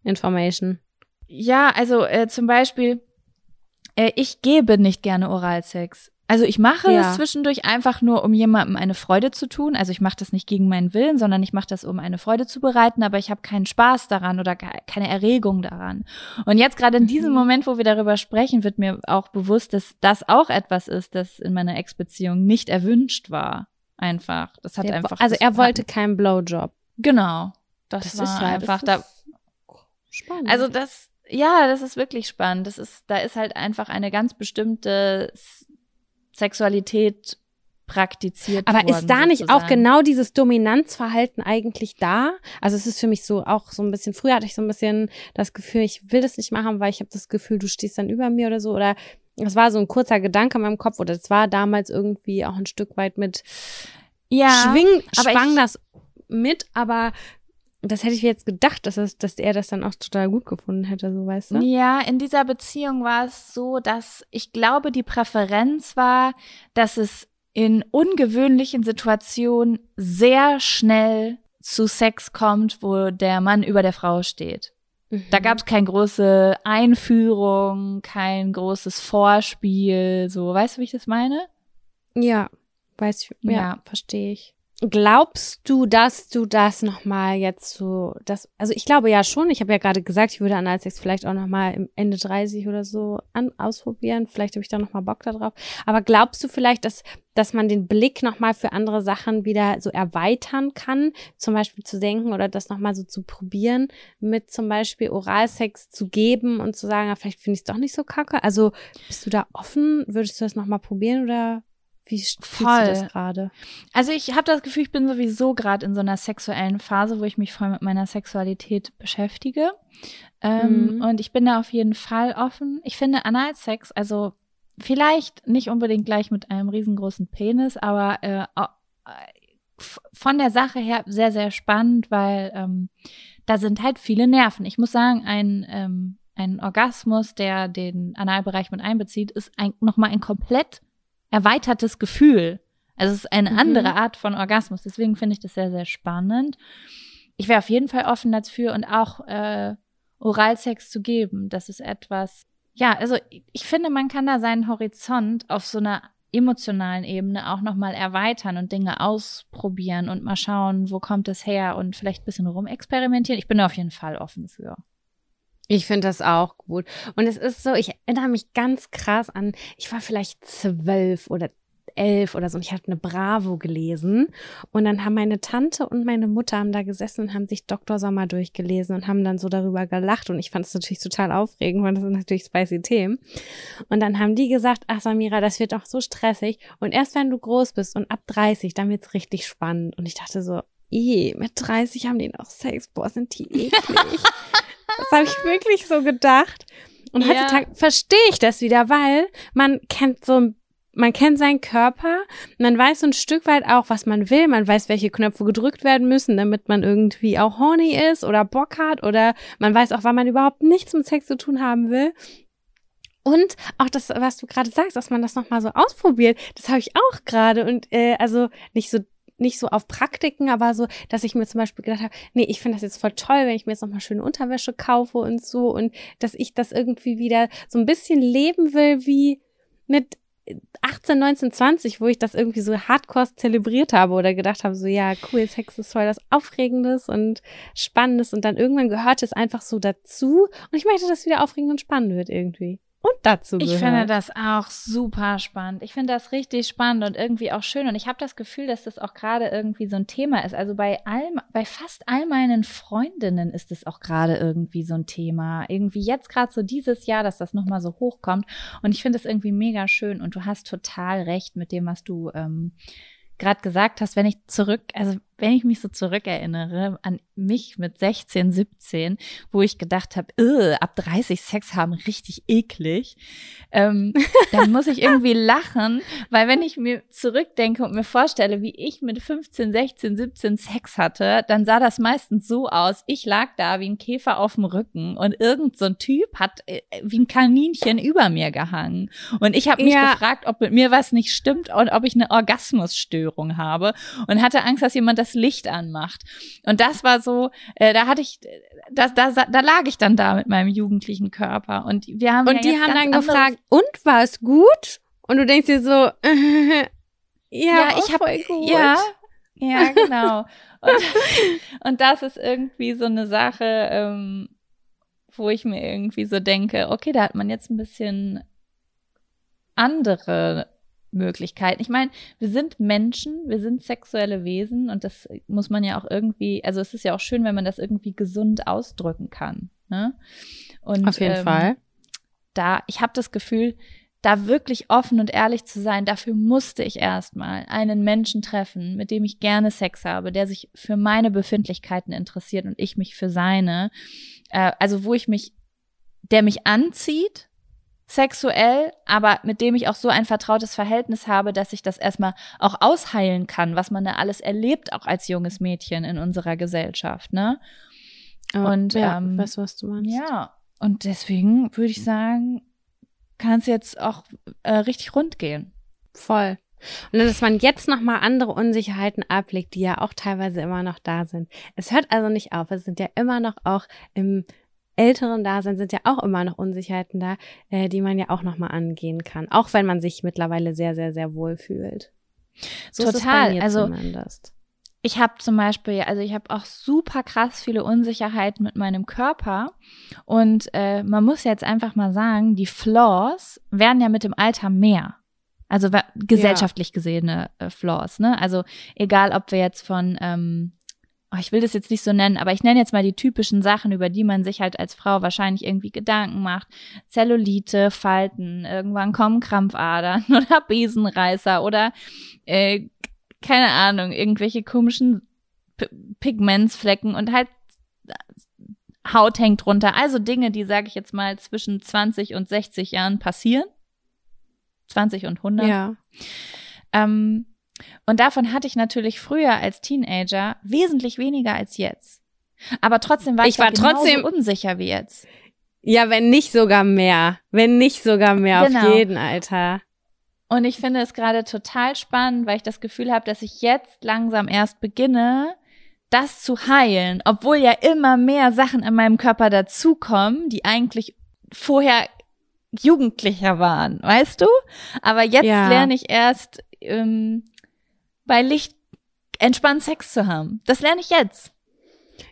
information? Ja, also äh, zum Beispiel, äh, ich gebe nicht gerne Oralsex. Also ich mache ja. das zwischendurch einfach nur, um jemandem eine Freude zu tun. Also ich mache das nicht gegen meinen Willen, sondern ich mache das, um eine Freude zu bereiten, aber ich habe keinen Spaß daran oder keine Erregung daran. Und jetzt gerade in diesem mhm. Moment, wo wir darüber sprechen, wird mir auch bewusst, dass das auch etwas ist, das in meiner Ex-Beziehung nicht erwünscht war. Einfach. Das hat Der, einfach. Also er wollte keinen Blowjob. Genau. Das, das war ist halt, einfach da. Spannend. Also das, ja, das ist wirklich spannend. Das ist, da ist halt einfach eine ganz bestimmte Sexualität praktiziert Aber worden, ist da nicht sozusagen. auch genau dieses Dominanzverhalten eigentlich da? Also es ist für mich so auch so ein bisschen, früher hatte ich so ein bisschen das Gefühl, ich will das nicht machen, weil ich habe das Gefühl, du stehst dann über mir oder so. Oder es war so ein kurzer Gedanke in meinem Kopf oder es war damals irgendwie auch ein Stück weit mit ja, schwing, schwang ich, das mit, aber das hätte ich jetzt gedacht, dass, es, dass er das dann auch total gut gefunden hätte, so weißt du? Ja, in dieser Beziehung war es so, dass ich glaube, die Präferenz war, dass es in ungewöhnlichen Situationen sehr schnell zu Sex kommt, wo der Mann über der Frau steht. Mhm. Da gab es keine große Einführung, kein großes Vorspiel, so, weißt du, wie ich das meine? Ja, weiß ich, ja, ja. verstehe ich. Glaubst du, dass du das nochmal jetzt so, das, also ich glaube ja schon, ich habe ja gerade gesagt, ich würde Analsex vielleicht auch nochmal im Ende 30 oder so an, ausprobieren, vielleicht habe ich da nochmal Bock darauf, aber glaubst du vielleicht, dass, dass man den Blick nochmal für andere Sachen wieder so erweitern kann, zum Beispiel zu denken oder das nochmal so zu probieren, mit zum Beispiel Oralsex zu geben und zu sagen, ja, vielleicht finde ich es doch nicht so kacke, also bist du da offen, würdest du das nochmal probieren oder wie voll. du das gerade? Also ich habe das Gefühl, ich bin sowieso gerade in so einer sexuellen Phase, wo ich mich voll mit meiner Sexualität beschäftige. Ähm, mhm. Und ich bin da auf jeden Fall offen. Ich finde Analsex, also vielleicht nicht unbedingt gleich mit einem riesengroßen Penis, aber äh, von der Sache her sehr, sehr spannend, weil ähm, da sind halt viele Nerven. Ich muss sagen, ein, ähm, ein Orgasmus, der den Analbereich mit einbezieht, ist ein, nochmal ein komplett erweitertes Gefühl. Also es ist eine mhm. andere Art von Orgasmus. Deswegen finde ich das sehr, sehr spannend. Ich wäre auf jeden Fall offen dafür und auch äh, Oralsex zu geben. Das ist etwas, ja, also ich finde, man kann da seinen Horizont auf so eine emotionalen Ebene auch nochmal erweitern und Dinge ausprobieren und mal schauen, wo kommt es her und vielleicht ein bisschen rumexperimentieren. Ich bin auf jeden Fall offen für. Ich finde das auch gut. Und es ist so, ich erinnere mich ganz krass an, ich war vielleicht zwölf oder elf oder so und ich hatte eine Bravo gelesen und dann haben meine Tante und meine Mutter haben da gesessen und haben sich Dr. Sommer durchgelesen und haben dann so darüber gelacht und ich fand es natürlich total aufregend, weil das sind natürlich spicy Themen. Und dann haben die gesagt, ach Samira, das wird doch so stressig und erst wenn du groß bist und ab 30, dann wird's richtig spannend und ich dachte so, eh, mit 30 haben die noch Sex, boah, sind die eklig. *laughs* das habe ich wirklich so gedacht. Und heutzutage ja. verstehe ich das wieder, weil man kennt so ein man kennt seinen Körper, man weiß so ein Stück weit auch, was man will, man weiß, welche Knöpfe gedrückt werden müssen, damit man irgendwie auch horny ist oder Bock hat oder man weiß auch, wann man überhaupt nichts mit Sex zu tun haben will. Und auch das, was du gerade sagst, dass man das nochmal so ausprobiert, das habe ich auch gerade und äh, also nicht so nicht so auf Praktiken, aber so, dass ich mir zum Beispiel gedacht habe, nee, ich finde das jetzt voll toll, wenn ich mir jetzt nochmal schöne Unterwäsche kaufe und so und dass ich das irgendwie wieder so ein bisschen leben will wie mit 18, 19, 20, wo ich das irgendwie so hardcore zelebriert habe oder gedacht habe, so ja, cool, Sex ist voll das Aufregendes und Spannendes und dann irgendwann gehört es einfach so dazu und ich möchte, dass es wieder aufregend und spannend wird irgendwie und dazu gehört. Ich finde das auch super spannend. Ich finde das richtig spannend und irgendwie auch schön. Und ich habe das Gefühl, dass das auch gerade irgendwie so ein Thema ist. Also bei allem, bei fast all meinen Freundinnen ist es auch gerade irgendwie so ein Thema. Irgendwie jetzt gerade so dieses Jahr, dass das nochmal so hochkommt. Und ich finde es irgendwie mega schön. Und du hast total recht mit dem, was du ähm, gerade gesagt hast, wenn ich zurück, also wenn ich mich so zurückerinnere an mich mit 16, 17, wo ich gedacht habe, ab 30 Sex haben richtig eklig, ähm, dann muss ich irgendwie *laughs* lachen, weil wenn ich mir zurückdenke und mir vorstelle, wie ich mit 15, 16, 17 Sex hatte, dann sah das meistens so aus, ich lag da wie ein Käfer auf dem Rücken und irgend so ein Typ hat äh, wie ein Kaninchen über mir gehangen. Und ich habe mich ja. gefragt, ob mit mir was nicht stimmt und ob ich eine Orgasmusstörung habe und hatte Angst, dass jemand das Licht anmacht. Und das war so, äh, da hatte ich, das, da, da lag ich dann da mit meinem jugendlichen Körper. Und wir haben und ja die haben dann gefragt, und war es gut? Und du denkst dir so, *laughs* ja, ja, ich habe ja, ja, genau. und, *laughs* und das ist irgendwie so eine Sache, ähm, wo ich mir irgendwie so denke, okay, da hat man jetzt ein bisschen andere Möglichkeiten. Ich meine, wir sind Menschen, wir sind sexuelle Wesen und das muss man ja auch irgendwie, also es ist ja auch schön, wenn man das irgendwie gesund ausdrücken kann. Ne? Und, Auf jeden ähm, Fall. Da, ich habe das Gefühl, da wirklich offen und ehrlich zu sein, dafür musste ich erstmal einen Menschen treffen, mit dem ich gerne Sex habe, der sich für meine Befindlichkeiten interessiert und ich mich für seine. Äh, also wo ich mich, der mich anzieht, sexuell, aber mit dem ich auch so ein vertrautes Verhältnis habe, dass ich das erstmal auch ausheilen kann, was man da alles erlebt, auch als junges Mädchen in unserer Gesellschaft, ne? Oh, und ja, ähm, weißt was du meinst. Ja, und deswegen würde ich sagen, kann es jetzt auch äh, richtig rund gehen. Voll. Und dass man jetzt nochmal andere Unsicherheiten ablegt, die ja auch teilweise immer noch da sind. Es hört also nicht auf. Es sind ja immer noch auch im älteren Dasein sind ja auch immer noch Unsicherheiten da, äh, die man ja auch nochmal angehen kann. Auch wenn man sich mittlerweile sehr, sehr, sehr wohl fühlt. So Total. also zumindest. ich habe zum Beispiel, also ich habe auch super krass viele Unsicherheiten mit meinem Körper. Und äh, man muss jetzt einfach mal sagen, die Flaws werden ja mit dem Alter mehr. Also gesellschaftlich gesehene äh, Flaws, ne? Also egal, ob wir jetzt von ähm, oh, ich will das jetzt nicht so nennen, aber ich nenne jetzt mal die typischen Sachen, über die man sich halt als Frau wahrscheinlich irgendwie Gedanken macht. Zellulite, Falten, irgendwann kommen Krampfadern *laughs* oder Besenreißer oder äh, keine Ahnung, irgendwelche komischen P Pigmentsflecken und halt Haut hängt runter. Also Dinge, die, sage ich jetzt mal, zwischen 20 und 60 Jahren passieren. 20 und 100. Ja. Ähm, und davon hatte ich natürlich früher als Teenager wesentlich weniger als jetzt. Aber trotzdem war ich, ich war trotzdem unsicher wie jetzt. Ja, wenn nicht sogar mehr. Wenn nicht sogar mehr genau. auf jeden, Alter. Und ich finde es gerade total spannend, weil ich das Gefühl habe, dass ich jetzt langsam erst beginne, das zu heilen, obwohl ja immer mehr Sachen in meinem Körper dazukommen, die eigentlich vorher Jugendlicher waren, weißt du? Aber jetzt ja. lerne ich erst ähm, bei Licht entspannt Sex zu haben. Das lerne ich jetzt.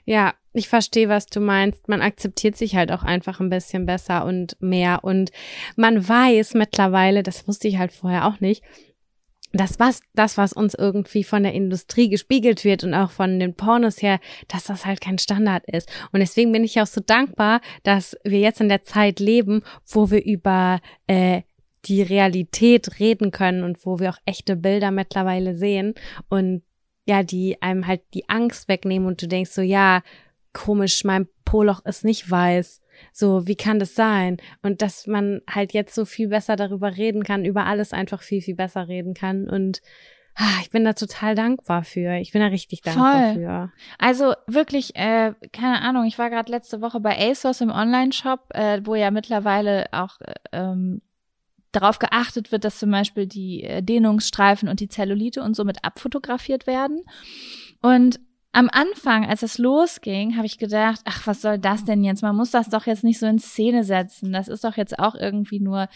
Ja, ich verstehe, was du meinst. Man akzeptiert sich halt auch einfach ein bisschen besser und mehr. Und man weiß mittlerweile, das wusste ich halt vorher auch nicht, das was, das, was uns irgendwie von der Industrie gespiegelt wird und auch von den Pornos her, dass das halt kein Standard ist. Und deswegen bin ich auch so dankbar, dass wir jetzt in der Zeit leben, wo wir über äh, die Realität reden können und wo wir auch echte Bilder mittlerweile sehen und ja, die einem halt die Angst wegnehmen und du denkst so, ja, komisch, mein Poloch ist nicht weiß. So, wie kann das sein? Und dass man halt jetzt so viel besser darüber reden kann, über alles einfach viel, viel besser reden kann. Und ah, ich bin da total dankbar für. Ich bin da richtig dankbar Voll. für. Also wirklich, äh, keine Ahnung, ich war gerade letzte Woche bei ASOS im Online-Shop, äh, wo ja mittlerweile auch äh, ähm, darauf geachtet wird, dass zum Beispiel die äh, Dehnungsstreifen und die Zellulite und so mit abfotografiert werden. Und am Anfang, als es losging, habe ich gedacht, ach, was soll das denn jetzt? Man muss das doch jetzt nicht so in Szene setzen. Das ist doch jetzt auch irgendwie nur,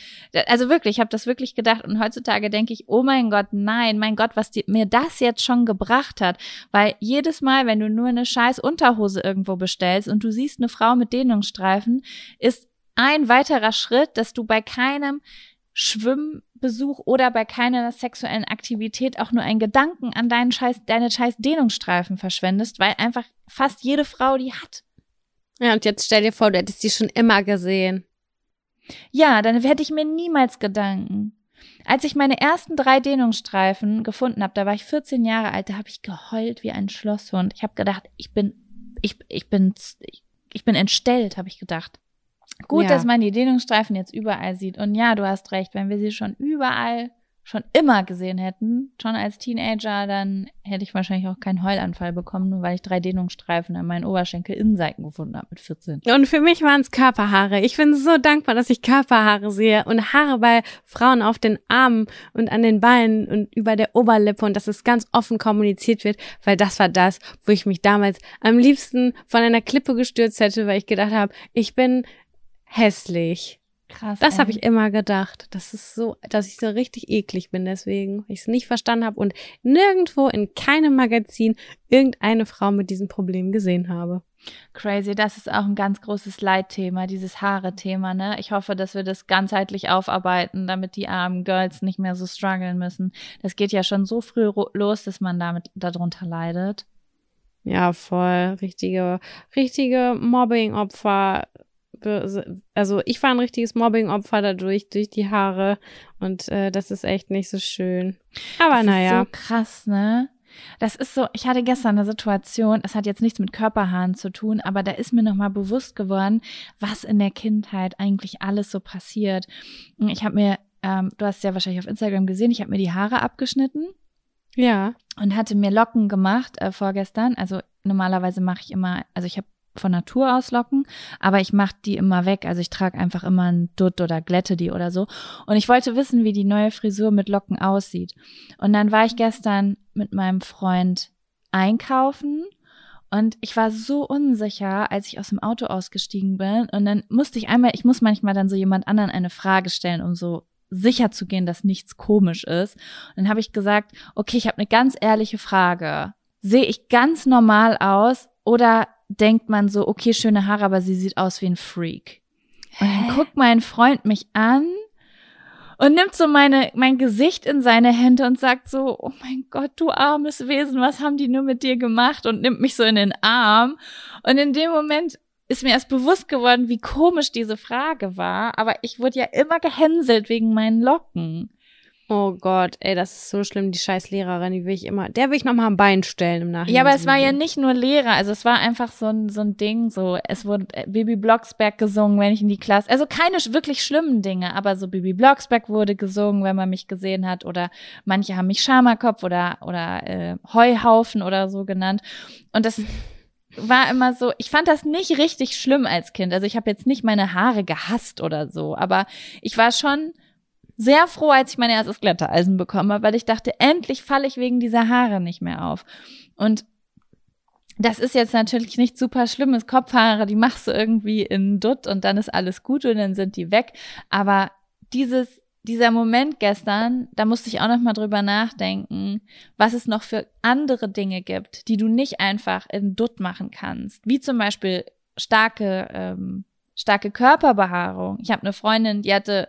also wirklich, ich habe das wirklich gedacht und heutzutage denke ich, oh mein Gott, nein, mein Gott, was die, mir das jetzt schon gebracht hat, weil jedes Mal, wenn du nur eine scheiß Unterhose irgendwo bestellst und du siehst eine Frau mit Dehnungsstreifen, ist ein weiterer Schritt, dass du bei keinem Schwimmbesuch oder bei keiner sexuellen Aktivität auch nur einen Gedanken an deinen scheiß, deine scheiß Dehnungsstreifen verschwendest, weil einfach fast jede Frau die hat. Ja, und jetzt stell dir vor, du hättest die schon immer gesehen. Ja, dann hätte ich mir niemals Gedanken. Als ich meine ersten drei Dehnungsstreifen gefunden habe, da war ich 14 Jahre alt, da habe ich geheult wie ein Schlosshund. Ich habe gedacht, ich bin, ich, ich bin, ich bin entstellt, habe ich gedacht. Gut, ja. dass man die Dehnungsstreifen jetzt überall sieht. Und ja, du hast recht, wenn wir sie schon überall schon immer gesehen hätten, schon als Teenager, dann hätte ich wahrscheinlich auch keinen Heulanfall bekommen, nur weil ich drei Dehnungsstreifen an meinen Oberschenkel-Innenseiten gefunden habe mit 14. Und für mich waren es Körperhaare. Ich bin so dankbar, dass ich Körperhaare sehe und Haare bei Frauen auf den Armen und an den Beinen und über der Oberlippe und dass es ganz offen kommuniziert wird, weil das war das, wo ich mich damals am liebsten von einer Klippe gestürzt hätte, weil ich gedacht habe, ich bin hässlich. Krass. Das habe ich immer gedacht. Das ist so, dass ich so richtig eklig bin deswegen, weil ich es nicht verstanden habe und nirgendwo in keinem Magazin irgendeine Frau mit diesem Problem gesehen habe. Crazy, das ist auch ein ganz großes Leitthema, dieses Haare-Thema, ne? Ich hoffe, dass wir das ganzheitlich aufarbeiten, damit die armen Girls nicht mehr so strugglen müssen. Das geht ja schon so früh los, dass man damit darunter leidet. Ja, voll. Richtige, richtige Mobbing-Opfer also ich war ein richtiges Mobbing-Opfer dadurch, durch die Haare. Und äh, das ist echt nicht so schön. Aber das naja. Ist so krass, ne? Das ist so, ich hatte gestern eine Situation, es hat jetzt nichts mit Körperhaaren zu tun, aber da ist mir nochmal bewusst geworden, was in der Kindheit eigentlich alles so passiert. Ich habe mir, ähm, du hast ja wahrscheinlich auf Instagram gesehen, ich habe mir die Haare abgeschnitten. Ja. Und hatte mir Locken gemacht äh, vorgestern. Also normalerweise mache ich immer, also ich habe von Natur aus Locken, aber ich mache die immer weg. Also ich trage einfach immer ein Dutt oder glätte die oder so. Und ich wollte wissen, wie die neue Frisur mit Locken aussieht. Und dann war ich gestern mit meinem Freund einkaufen und ich war so unsicher, als ich aus dem Auto ausgestiegen bin. Und dann musste ich einmal, ich muss manchmal dann so jemand anderen eine Frage stellen, um so sicher zu gehen, dass nichts komisch ist. Und dann habe ich gesagt, okay, ich habe eine ganz ehrliche Frage. Sehe ich ganz normal aus oder denkt man so, okay, schöne Haare, aber sie sieht aus wie ein Freak. Und dann guckt mein Freund mich an und nimmt so meine, mein Gesicht in seine Hände und sagt so, oh mein Gott, du armes Wesen, was haben die nur mit dir gemacht? Und nimmt mich so in den Arm. Und in dem Moment ist mir erst bewusst geworden, wie komisch diese Frage war. Aber ich wurde ja immer gehänselt wegen meinen Locken. Oh Gott, ey, das ist so schlimm, die scheiß Lehrerin, die will ich immer, der will ich nochmal am Bein stellen im Nachhinein. Ja, aber es war ja nicht nur Lehrer, also es war einfach so ein, so ein Ding, so, es wurde äh, Bibi Blocksberg gesungen, wenn ich in die Klasse, also keine wirklich schlimmen Dinge, aber so Bibi Blocksberg wurde gesungen, wenn man mich gesehen hat, oder manche haben mich Schamakopf oder, oder äh, Heuhaufen oder so genannt. Und das *laughs* war immer so, ich fand das nicht richtig schlimm als Kind, also ich habe jetzt nicht meine Haare gehasst oder so, aber ich war schon sehr froh, als ich mein erstes Glättereisen bekommen habe, weil ich dachte, endlich falle ich wegen dieser Haare nicht mehr auf. Und das ist jetzt natürlich nicht super schlimmes Kopfhaare, die machst du irgendwie in Dutt und dann ist alles gut und dann sind die weg. Aber dieses, dieser Moment gestern, da musste ich auch noch mal drüber nachdenken, was es noch für andere Dinge gibt, die du nicht einfach in Dutt machen kannst. Wie zum Beispiel starke, ähm, starke Körperbehaarung. Ich habe eine Freundin, die hatte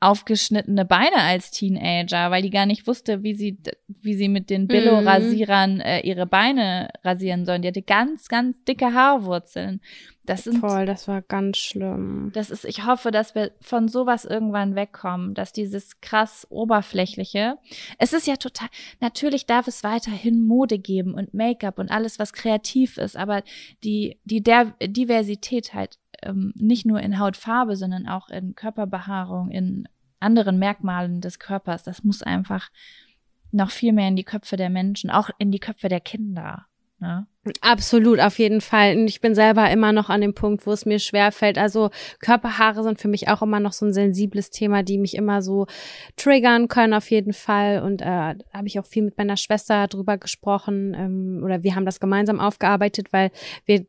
aufgeschnittene Beine als Teenager, weil die gar nicht wusste, wie sie, wie sie mit den Billo-Rasierern äh, ihre Beine rasieren sollen. Die hatte ganz, ganz dicke Haarwurzeln. Das sind, Voll, das war ganz schlimm. Das ist, ich hoffe, dass wir von sowas irgendwann wegkommen, dass dieses krass oberflächliche, es ist ja total, natürlich darf es weiterhin Mode geben und Make-up und alles, was kreativ ist, aber die, die der Diversität halt ähm, nicht nur in Hautfarbe, sondern auch in Körperbehaarung, in anderen Merkmalen des Körpers. Das muss einfach noch viel mehr in die Köpfe der Menschen, auch in die Köpfe der Kinder. Ne? Absolut, auf jeden Fall. Und ich bin selber immer noch an dem Punkt, wo es mir schwer fällt. Also Körperhaare sind für mich auch immer noch so ein sensibles Thema, die mich immer so triggern können, auf jeden Fall. Und äh, habe ich auch viel mit meiner Schwester drüber gesprochen. Ähm, oder wir haben das gemeinsam aufgearbeitet, weil wir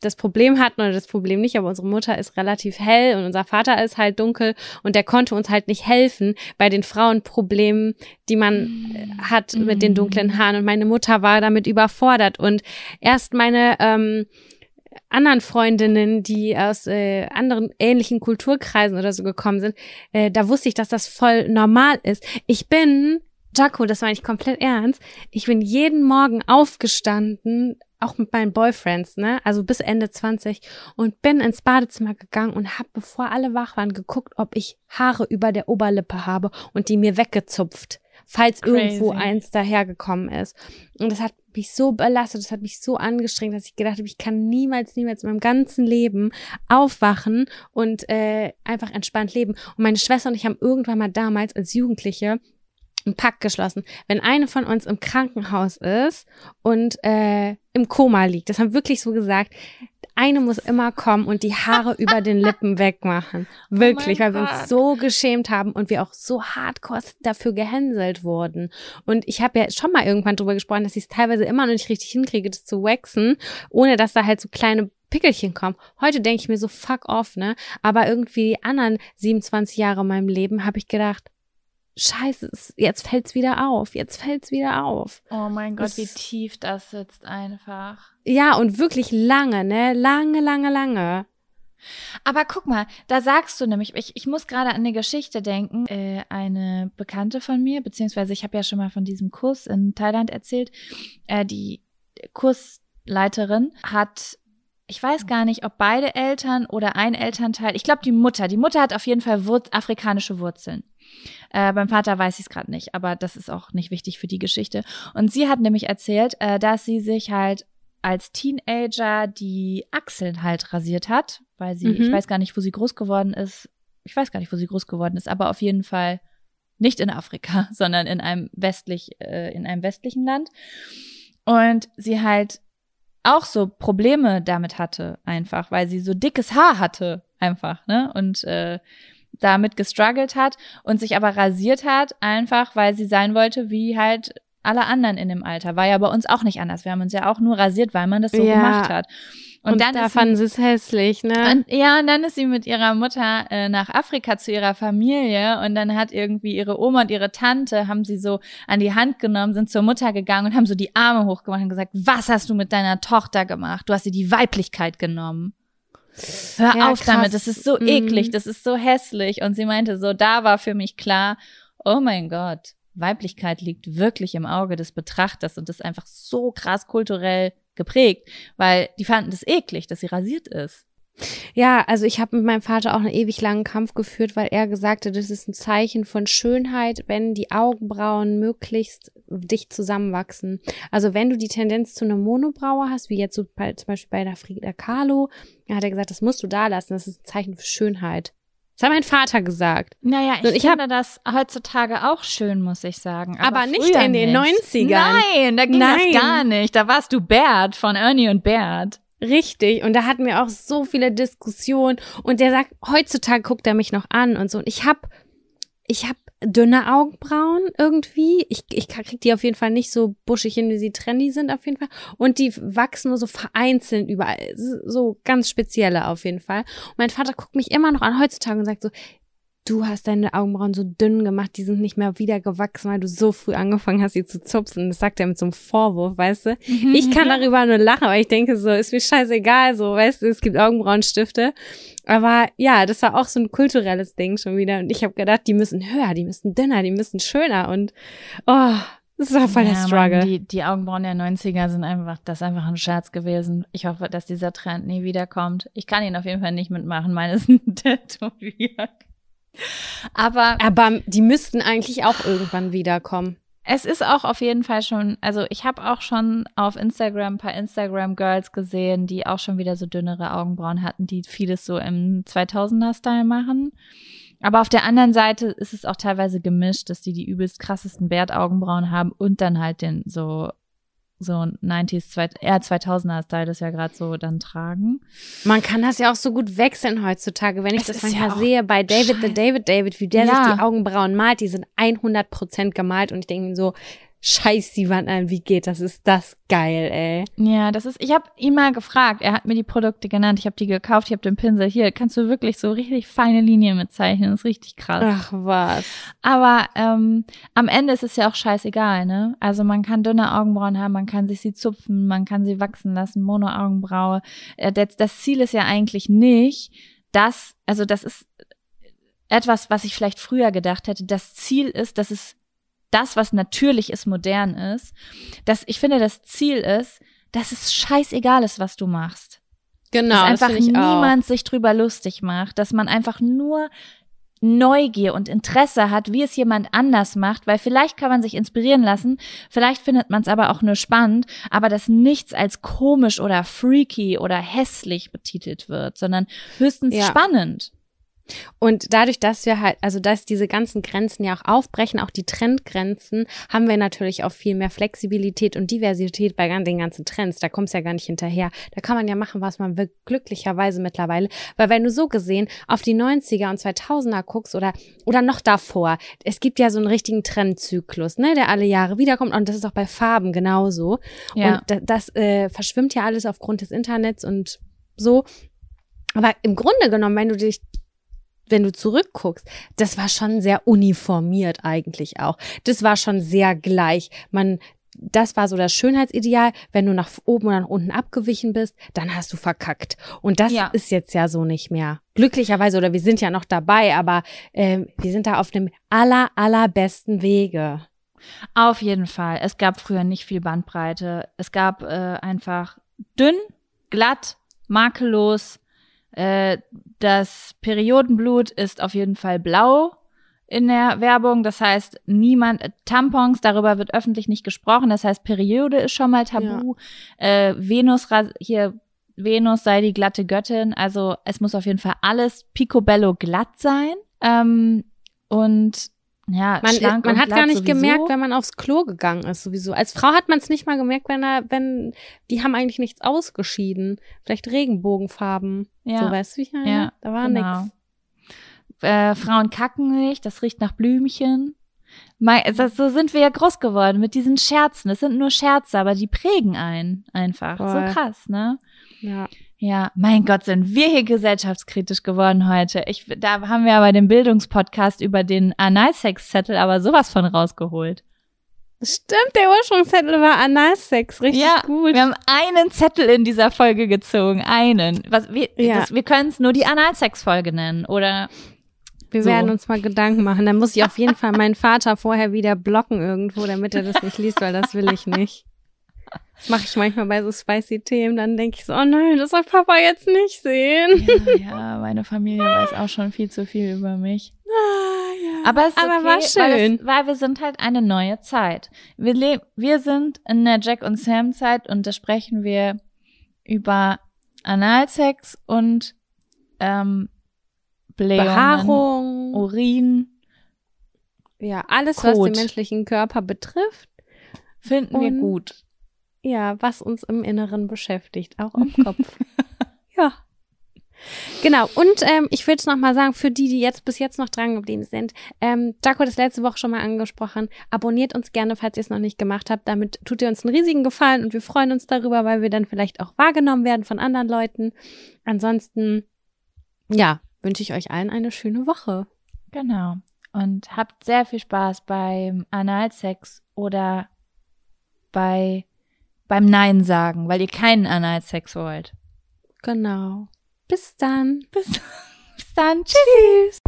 das Problem hatten oder das Problem nicht, aber unsere Mutter ist relativ hell und unser Vater ist halt dunkel und der konnte uns halt nicht helfen bei den Frauenproblemen, die man äh, hat mm. mit den dunklen Haaren und meine Mutter war damit überfordert und erst meine ähm, anderen Freundinnen, die aus äh, anderen ähnlichen Kulturkreisen oder so gekommen sind, äh, da wusste ich, dass das voll normal ist. Ich bin Jaco, das war nicht komplett ernst. Ich bin jeden Morgen aufgestanden, auch mit meinen Boyfriends, ne, also bis Ende 20 und bin ins Badezimmer gegangen und habe, bevor alle wach waren, geguckt, ob ich Haare über der Oberlippe habe und die mir weggezupft, falls Crazy. irgendwo eins dahergekommen ist. Und das hat mich so belastet, das hat mich so angestrengt, dass ich gedacht habe, ich kann niemals, niemals in meinem ganzen Leben aufwachen und äh, einfach entspannt leben. Und meine Schwester und ich haben irgendwann mal damals als Jugendliche einen Pakt geschlossen. Wenn eine von uns im Krankenhaus ist und äh, im Koma liegt, das haben wirklich so gesagt, eine muss immer kommen und die Haare *laughs* über den Lippen wegmachen. Oh wirklich, oh weil wir uns so geschämt haben und wir auch so hardcore dafür gehänselt wurden. Und ich habe ja schon mal irgendwann drüber gesprochen, dass ich es teilweise immer noch nicht richtig hinkriege, das zu waxen, ohne dass da halt so kleine Pickelchen kommen. Heute denke ich mir so fuck off, ne? Aber irgendwie die anderen 27 Jahre in meinem Leben habe ich gedacht, Scheiße, jetzt fällt's wieder auf, jetzt fällt's wieder auf. Oh mein Gott, das, wie tief das sitzt einfach. Ja, und wirklich lange, ne? Lange, lange, lange. Aber guck mal, da sagst du nämlich, ich, ich muss gerade an eine Geschichte denken. Äh, eine Bekannte von mir, beziehungsweise ich habe ja schon mal von diesem Kurs in Thailand erzählt. Äh, die Kursleiterin hat ich weiß gar nicht, ob beide Eltern oder ein Elternteil, ich glaube die Mutter, die Mutter hat auf jeden Fall Wur afrikanische Wurzeln. Äh, beim Vater weiß ich es gerade nicht, aber das ist auch nicht wichtig für die Geschichte. Und sie hat nämlich erzählt, äh, dass sie sich halt als Teenager die Achseln halt rasiert hat, weil sie, mhm. ich weiß gar nicht, wo sie groß geworden ist. Ich weiß gar nicht, wo sie groß geworden ist, aber auf jeden Fall nicht in Afrika, *laughs* sondern in einem westlich, äh, in einem westlichen Land. Und sie halt auch so Probleme damit hatte, einfach, weil sie so dickes Haar hatte, einfach, ne? Und äh, damit gestruggelt hat und sich aber rasiert hat, einfach weil sie sein wollte, wie halt alle anderen in dem Alter. War ja bei uns auch nicht anders. Wir haben uns ja auch nur rasiert, weil man das so ja. gemacht hat. Und, und dann da fanden sie es hässlich, ne? Und, ja, und dann ist sie mit ihrer Mutter äh, nach Afrika zu ihrer Familie und dann hat irgendwie ihre Oma und ihre Tante haben sie so an die Hand genommen, sind zur Mutter gegangen und haben so die Arme hochgemacht und gesagt, was hast du mit deiner Tochter gemacht? Du hast ihr die Weiblichkeit genommen. Hör ja, auf krass. damit, das ist so mhm. eklig, das ist so hässlich. Und sie meinte so, da war für mich klar, oh mein Gott, Weiblichkeit liegt wirklich im Auge des Betrachters und ist einfach so krass kulturell geprägt, weil die fanden das eklig, dass sie rasiert ist. Ja, also ich habe mit meinem Vater auch einen ewig langen Kampf geführt, weil er gesagt hat, das ist ein Zeichen von Schönheit, wenn die Augenbrauen möglichst dicht zusammenwachsen. Also wenn du die Tendenz zu einer Monobraue hast, wie jetzt so bei, zum Beispiel bei der Frida Kahlo, hat er gesagt, das musst du da lassen, das ist ein Zeichen für Schönheit. Das hat mein Vater gesagt. Naja, ich, ich finde hab, das heutzutage auch schön, muss ich sagen. Aber, aber nicht in den nicht. 90ern. Nein, da ging Nein. das gar nicht. Da warst du Bert von Ernie und Bert. Richtig. Und da hatten wir auch so viele Diskussionen. Und der sagt, heutzutage guckt er mich noch an und so. Und ich hab, ich hab dünne Augenbrauen irgendwie. Ich, ich krieg die auf jeden Fall nicht so buschig hin, wie sie trendy sind auf jeden Fall. Und die wachsen nur so vereinzelt überall. So ganz spezielle auf jeden Fall. Und mein Vater guckt mich immer noch an heutzutage und sagt so, du hast deine Augenbrauen so dünn gemacht, die sind nicht mehr wieder gewachsen, weil du so früh angefangen hast, sie zu zupfen. Das sagt er mit so einem Vorwurf, weißt du? Mhm. Ich kann darüber nur lachen, aber ich denke so, ist mir scheißegal, so, weißt du, es gibt Augenbrauenstifte. Aber ja, das war auch so ein kulturelles Ding schon wieder. Und ich habe gedacht, die müssen höher, die müssen dünner, die müssen schöner. Und oh, das war voll ja, der Struggle. Mann, die, die Augenbrauen der 90er sind einfach, das ist einfach ein Scherz gewesen. Ich hoffe, dass dieser Trend nie wiederkommt. Ich kann ihn auf jeden Fall nicht mitmachen. Meine sind *laughs* tätowiert. Aber, aber die müssten eigentlich auch irgendwann wiederkommen. Es ist auch auf jeden Fall schon, also ich habe auch schon auf Instagram ein paar Instagram-Girls gesehen, die auch schon wieder so dünnere Augenbrauen hatten, die vieles so im 2000er-Style machen. Aber auf der anderen Seite ist es auch teilweise gemischt, dass die die übelst krassesten Bärtaugenbrauen haben und dann halt den so so 90s, eher 2000er Style das ja gerade so dann tragen. Man kann das ja auch so gut wechseln heutzutage, wenn ich das, das manchmal ja sehe bei David the David David, wie der ja. sich die Augenbrauen malt, die sind 100% gemalt und ich denke so, scheiß die Wand an, wie geht das? Ist das geil, ey. Ja, das ist, ich habe ihn mal gefragt, er hat mir die Produkte genannt, ich habe die gekauft, ich habe den Pinsel hier, kannst du wirklich so richtig feine Linien mitzeichnen, das ist richtig krass. Ach was. Aber ähm, am Ende ist es ja auch scheißegal, ne? Also man kann dünne Augenbrauen haben, man kann sich sie zupfen, man kann sie wachsen lassen, Mono-Augenbraue. Äh, das, das Ziel ist ja eigentlich nicht, dass, also das ist etwas, was ich vielleicht früher gedacht hätte, das Ziel ist, dass es das, was natürlich ist, modern ist, dass ich finde, das Ziel ist, dass es scheißegal ist, was du machst. Genau. Dass einfach niemand auch. sich drüber lustig macht, dass man einfach nur Neugier und Interesse hat, wie es jemand anders macht, weil vielleicht kann man sich inspirieren lassen, vielleicht findet man es aber auch nur spannend, aber dass nichts als komisch oder freaky oder hässlich betitelt wird, sondern höchstens ja. spannend. Und dadurch, dass wir halt, also dass diese ganzen Grenzen ja auch aufbrechen, auch die Trendgrenzen, haben wir natürlich auch viel mehr Flexibilität und Diversität bei den ganzen Trends. Da kommst du ja gar nicht hinterher. Da kann man ja machen, was man will, glücklicherweise mittlerweile. Weil wenn du so gesehen auf die 90er und 2000er guckst oder, oder noch davor, es gibt ja so einen richtigen Trendzyklus, ne, der alle Jahre wiederkommt und das ist auch bei Farben genauso. Ja. Und das, das äh, verschwimmt ja alles aufgrund des Internets und so. Aber im Grunde genommen, wenn du dich wenn du zurückguckst, das war schon sehr uniformiert eigentlich auch. Das war schon sehr gleich. Man, das war so das Schönheitsideal. Wenn du nach oben oder nach unten abgewichen bist, dann hast du verkackt. Und das ja. ist jetzt ja so nicht mehr. Glücklicherweise, oder wir sind ja noch dabei, aber äh, wir sind da auf dem aller, allerbesten Wege. Auf jeden Fall. Es gab früher nicht viel Bandbreite. Es gab äh, einfach dünn, glatt, makellos, äh, das Periodenblut ist auf jeden Fall blau in der Werbung. Das heißt, niemand, Tampons, darüber wird öffentlich nicht gesprochen. Das heißt, Periode ist schon mal tabu. Ja. Äh, Venus, hier, Venus sei die glatte Göttin. Also es muss auf jeden Fall alles picobello glatt sein. Ähm, und ja, man, schlank man hat gar nicht sowieso. gemerkt, wenn man aufs Klo gegangen ist, sowieso. Als Frau hat man es nicht mal gemerkt, wenn er, wenn, die haben eigentlich nichts ausgeschieden. Vielleicht Regenbogenfarben. Ja. So weißt du, wie ich meine? Ja, da war genau. nichts. Äh, Frauen kacken nicht, das riecht nach Blümchen. Mein, das, so sind wir ja groß geworden mit diesen Scherzen. Das sind nur Scherze, aber die prägen einen einfach. Voll. So krass, ne? Ja. Ja, mein Gott, sind wir hier gesellschaftskritisch geworden heute. Ich, da haben wir aber den Bildungspodcast über den Analsex-Zettel aber sowas von rausgeholt. Stimmt, der Ursprungszettel war Analsex, richtig ja, gut. Wir haben einen Zettel in dieser Folge gezogen, einen. Was, wir ja. wir können es nur die Analsex-Folge nennen, oder? Wir so. werden uns mal Gedanken machen. Dann muss ich auf jeden Fall meinen Vater vorher wieder blocken irgendwo, damit er das nicht liest, weil das will ich nicht. Das mache ich manchmal bei so spicy Themen. Dann denke ich so, oh nein, das soll Papa jetzt nicht sehen. Ja, ja, meine Familie weiß auch schon viel zu viel über mich. Ah, ja. Aber es ist Aber okay, war schön. Weil, es, weil, wir sind halt eine neue Zeit. Wir, leben, wir sind in der Jack und Sam Zeit und da sprechen wir über Analsex und ähm, Blähungen, Behaarung, Urin. Ja, alles, Kot. was den menschlichen Körper betrifft. Finden und wir gut. Ja, was uns im Inneren beschäftigt, auch am *laughs* Kopf. ja. Genau, und ähm, ich will es nochmal sagen, für die, die jetzt bis jetzt noch dran geblieben sind, ähm, Jaco hat es letzte Woche schon mal angesprochen, abonniert uns gerne, falls ihr es noch nicht gemacht habt. Damit tut ihr uns einen riesigen Gefallen und wir freuen uns darüber, weil wir dann vielleicht auch wahrgenommen werden von anderen Leuten. Ansonsten, ja, wünsche ich euch allen eine schöne Woche. Genau. Und habt sehr viel Spaß beim Analsex oder bei beim Nein sagen, weil ihr keinen Analsex wollt. Genau. Bis dann. Bis, *laughs* bis dann. Tschüss.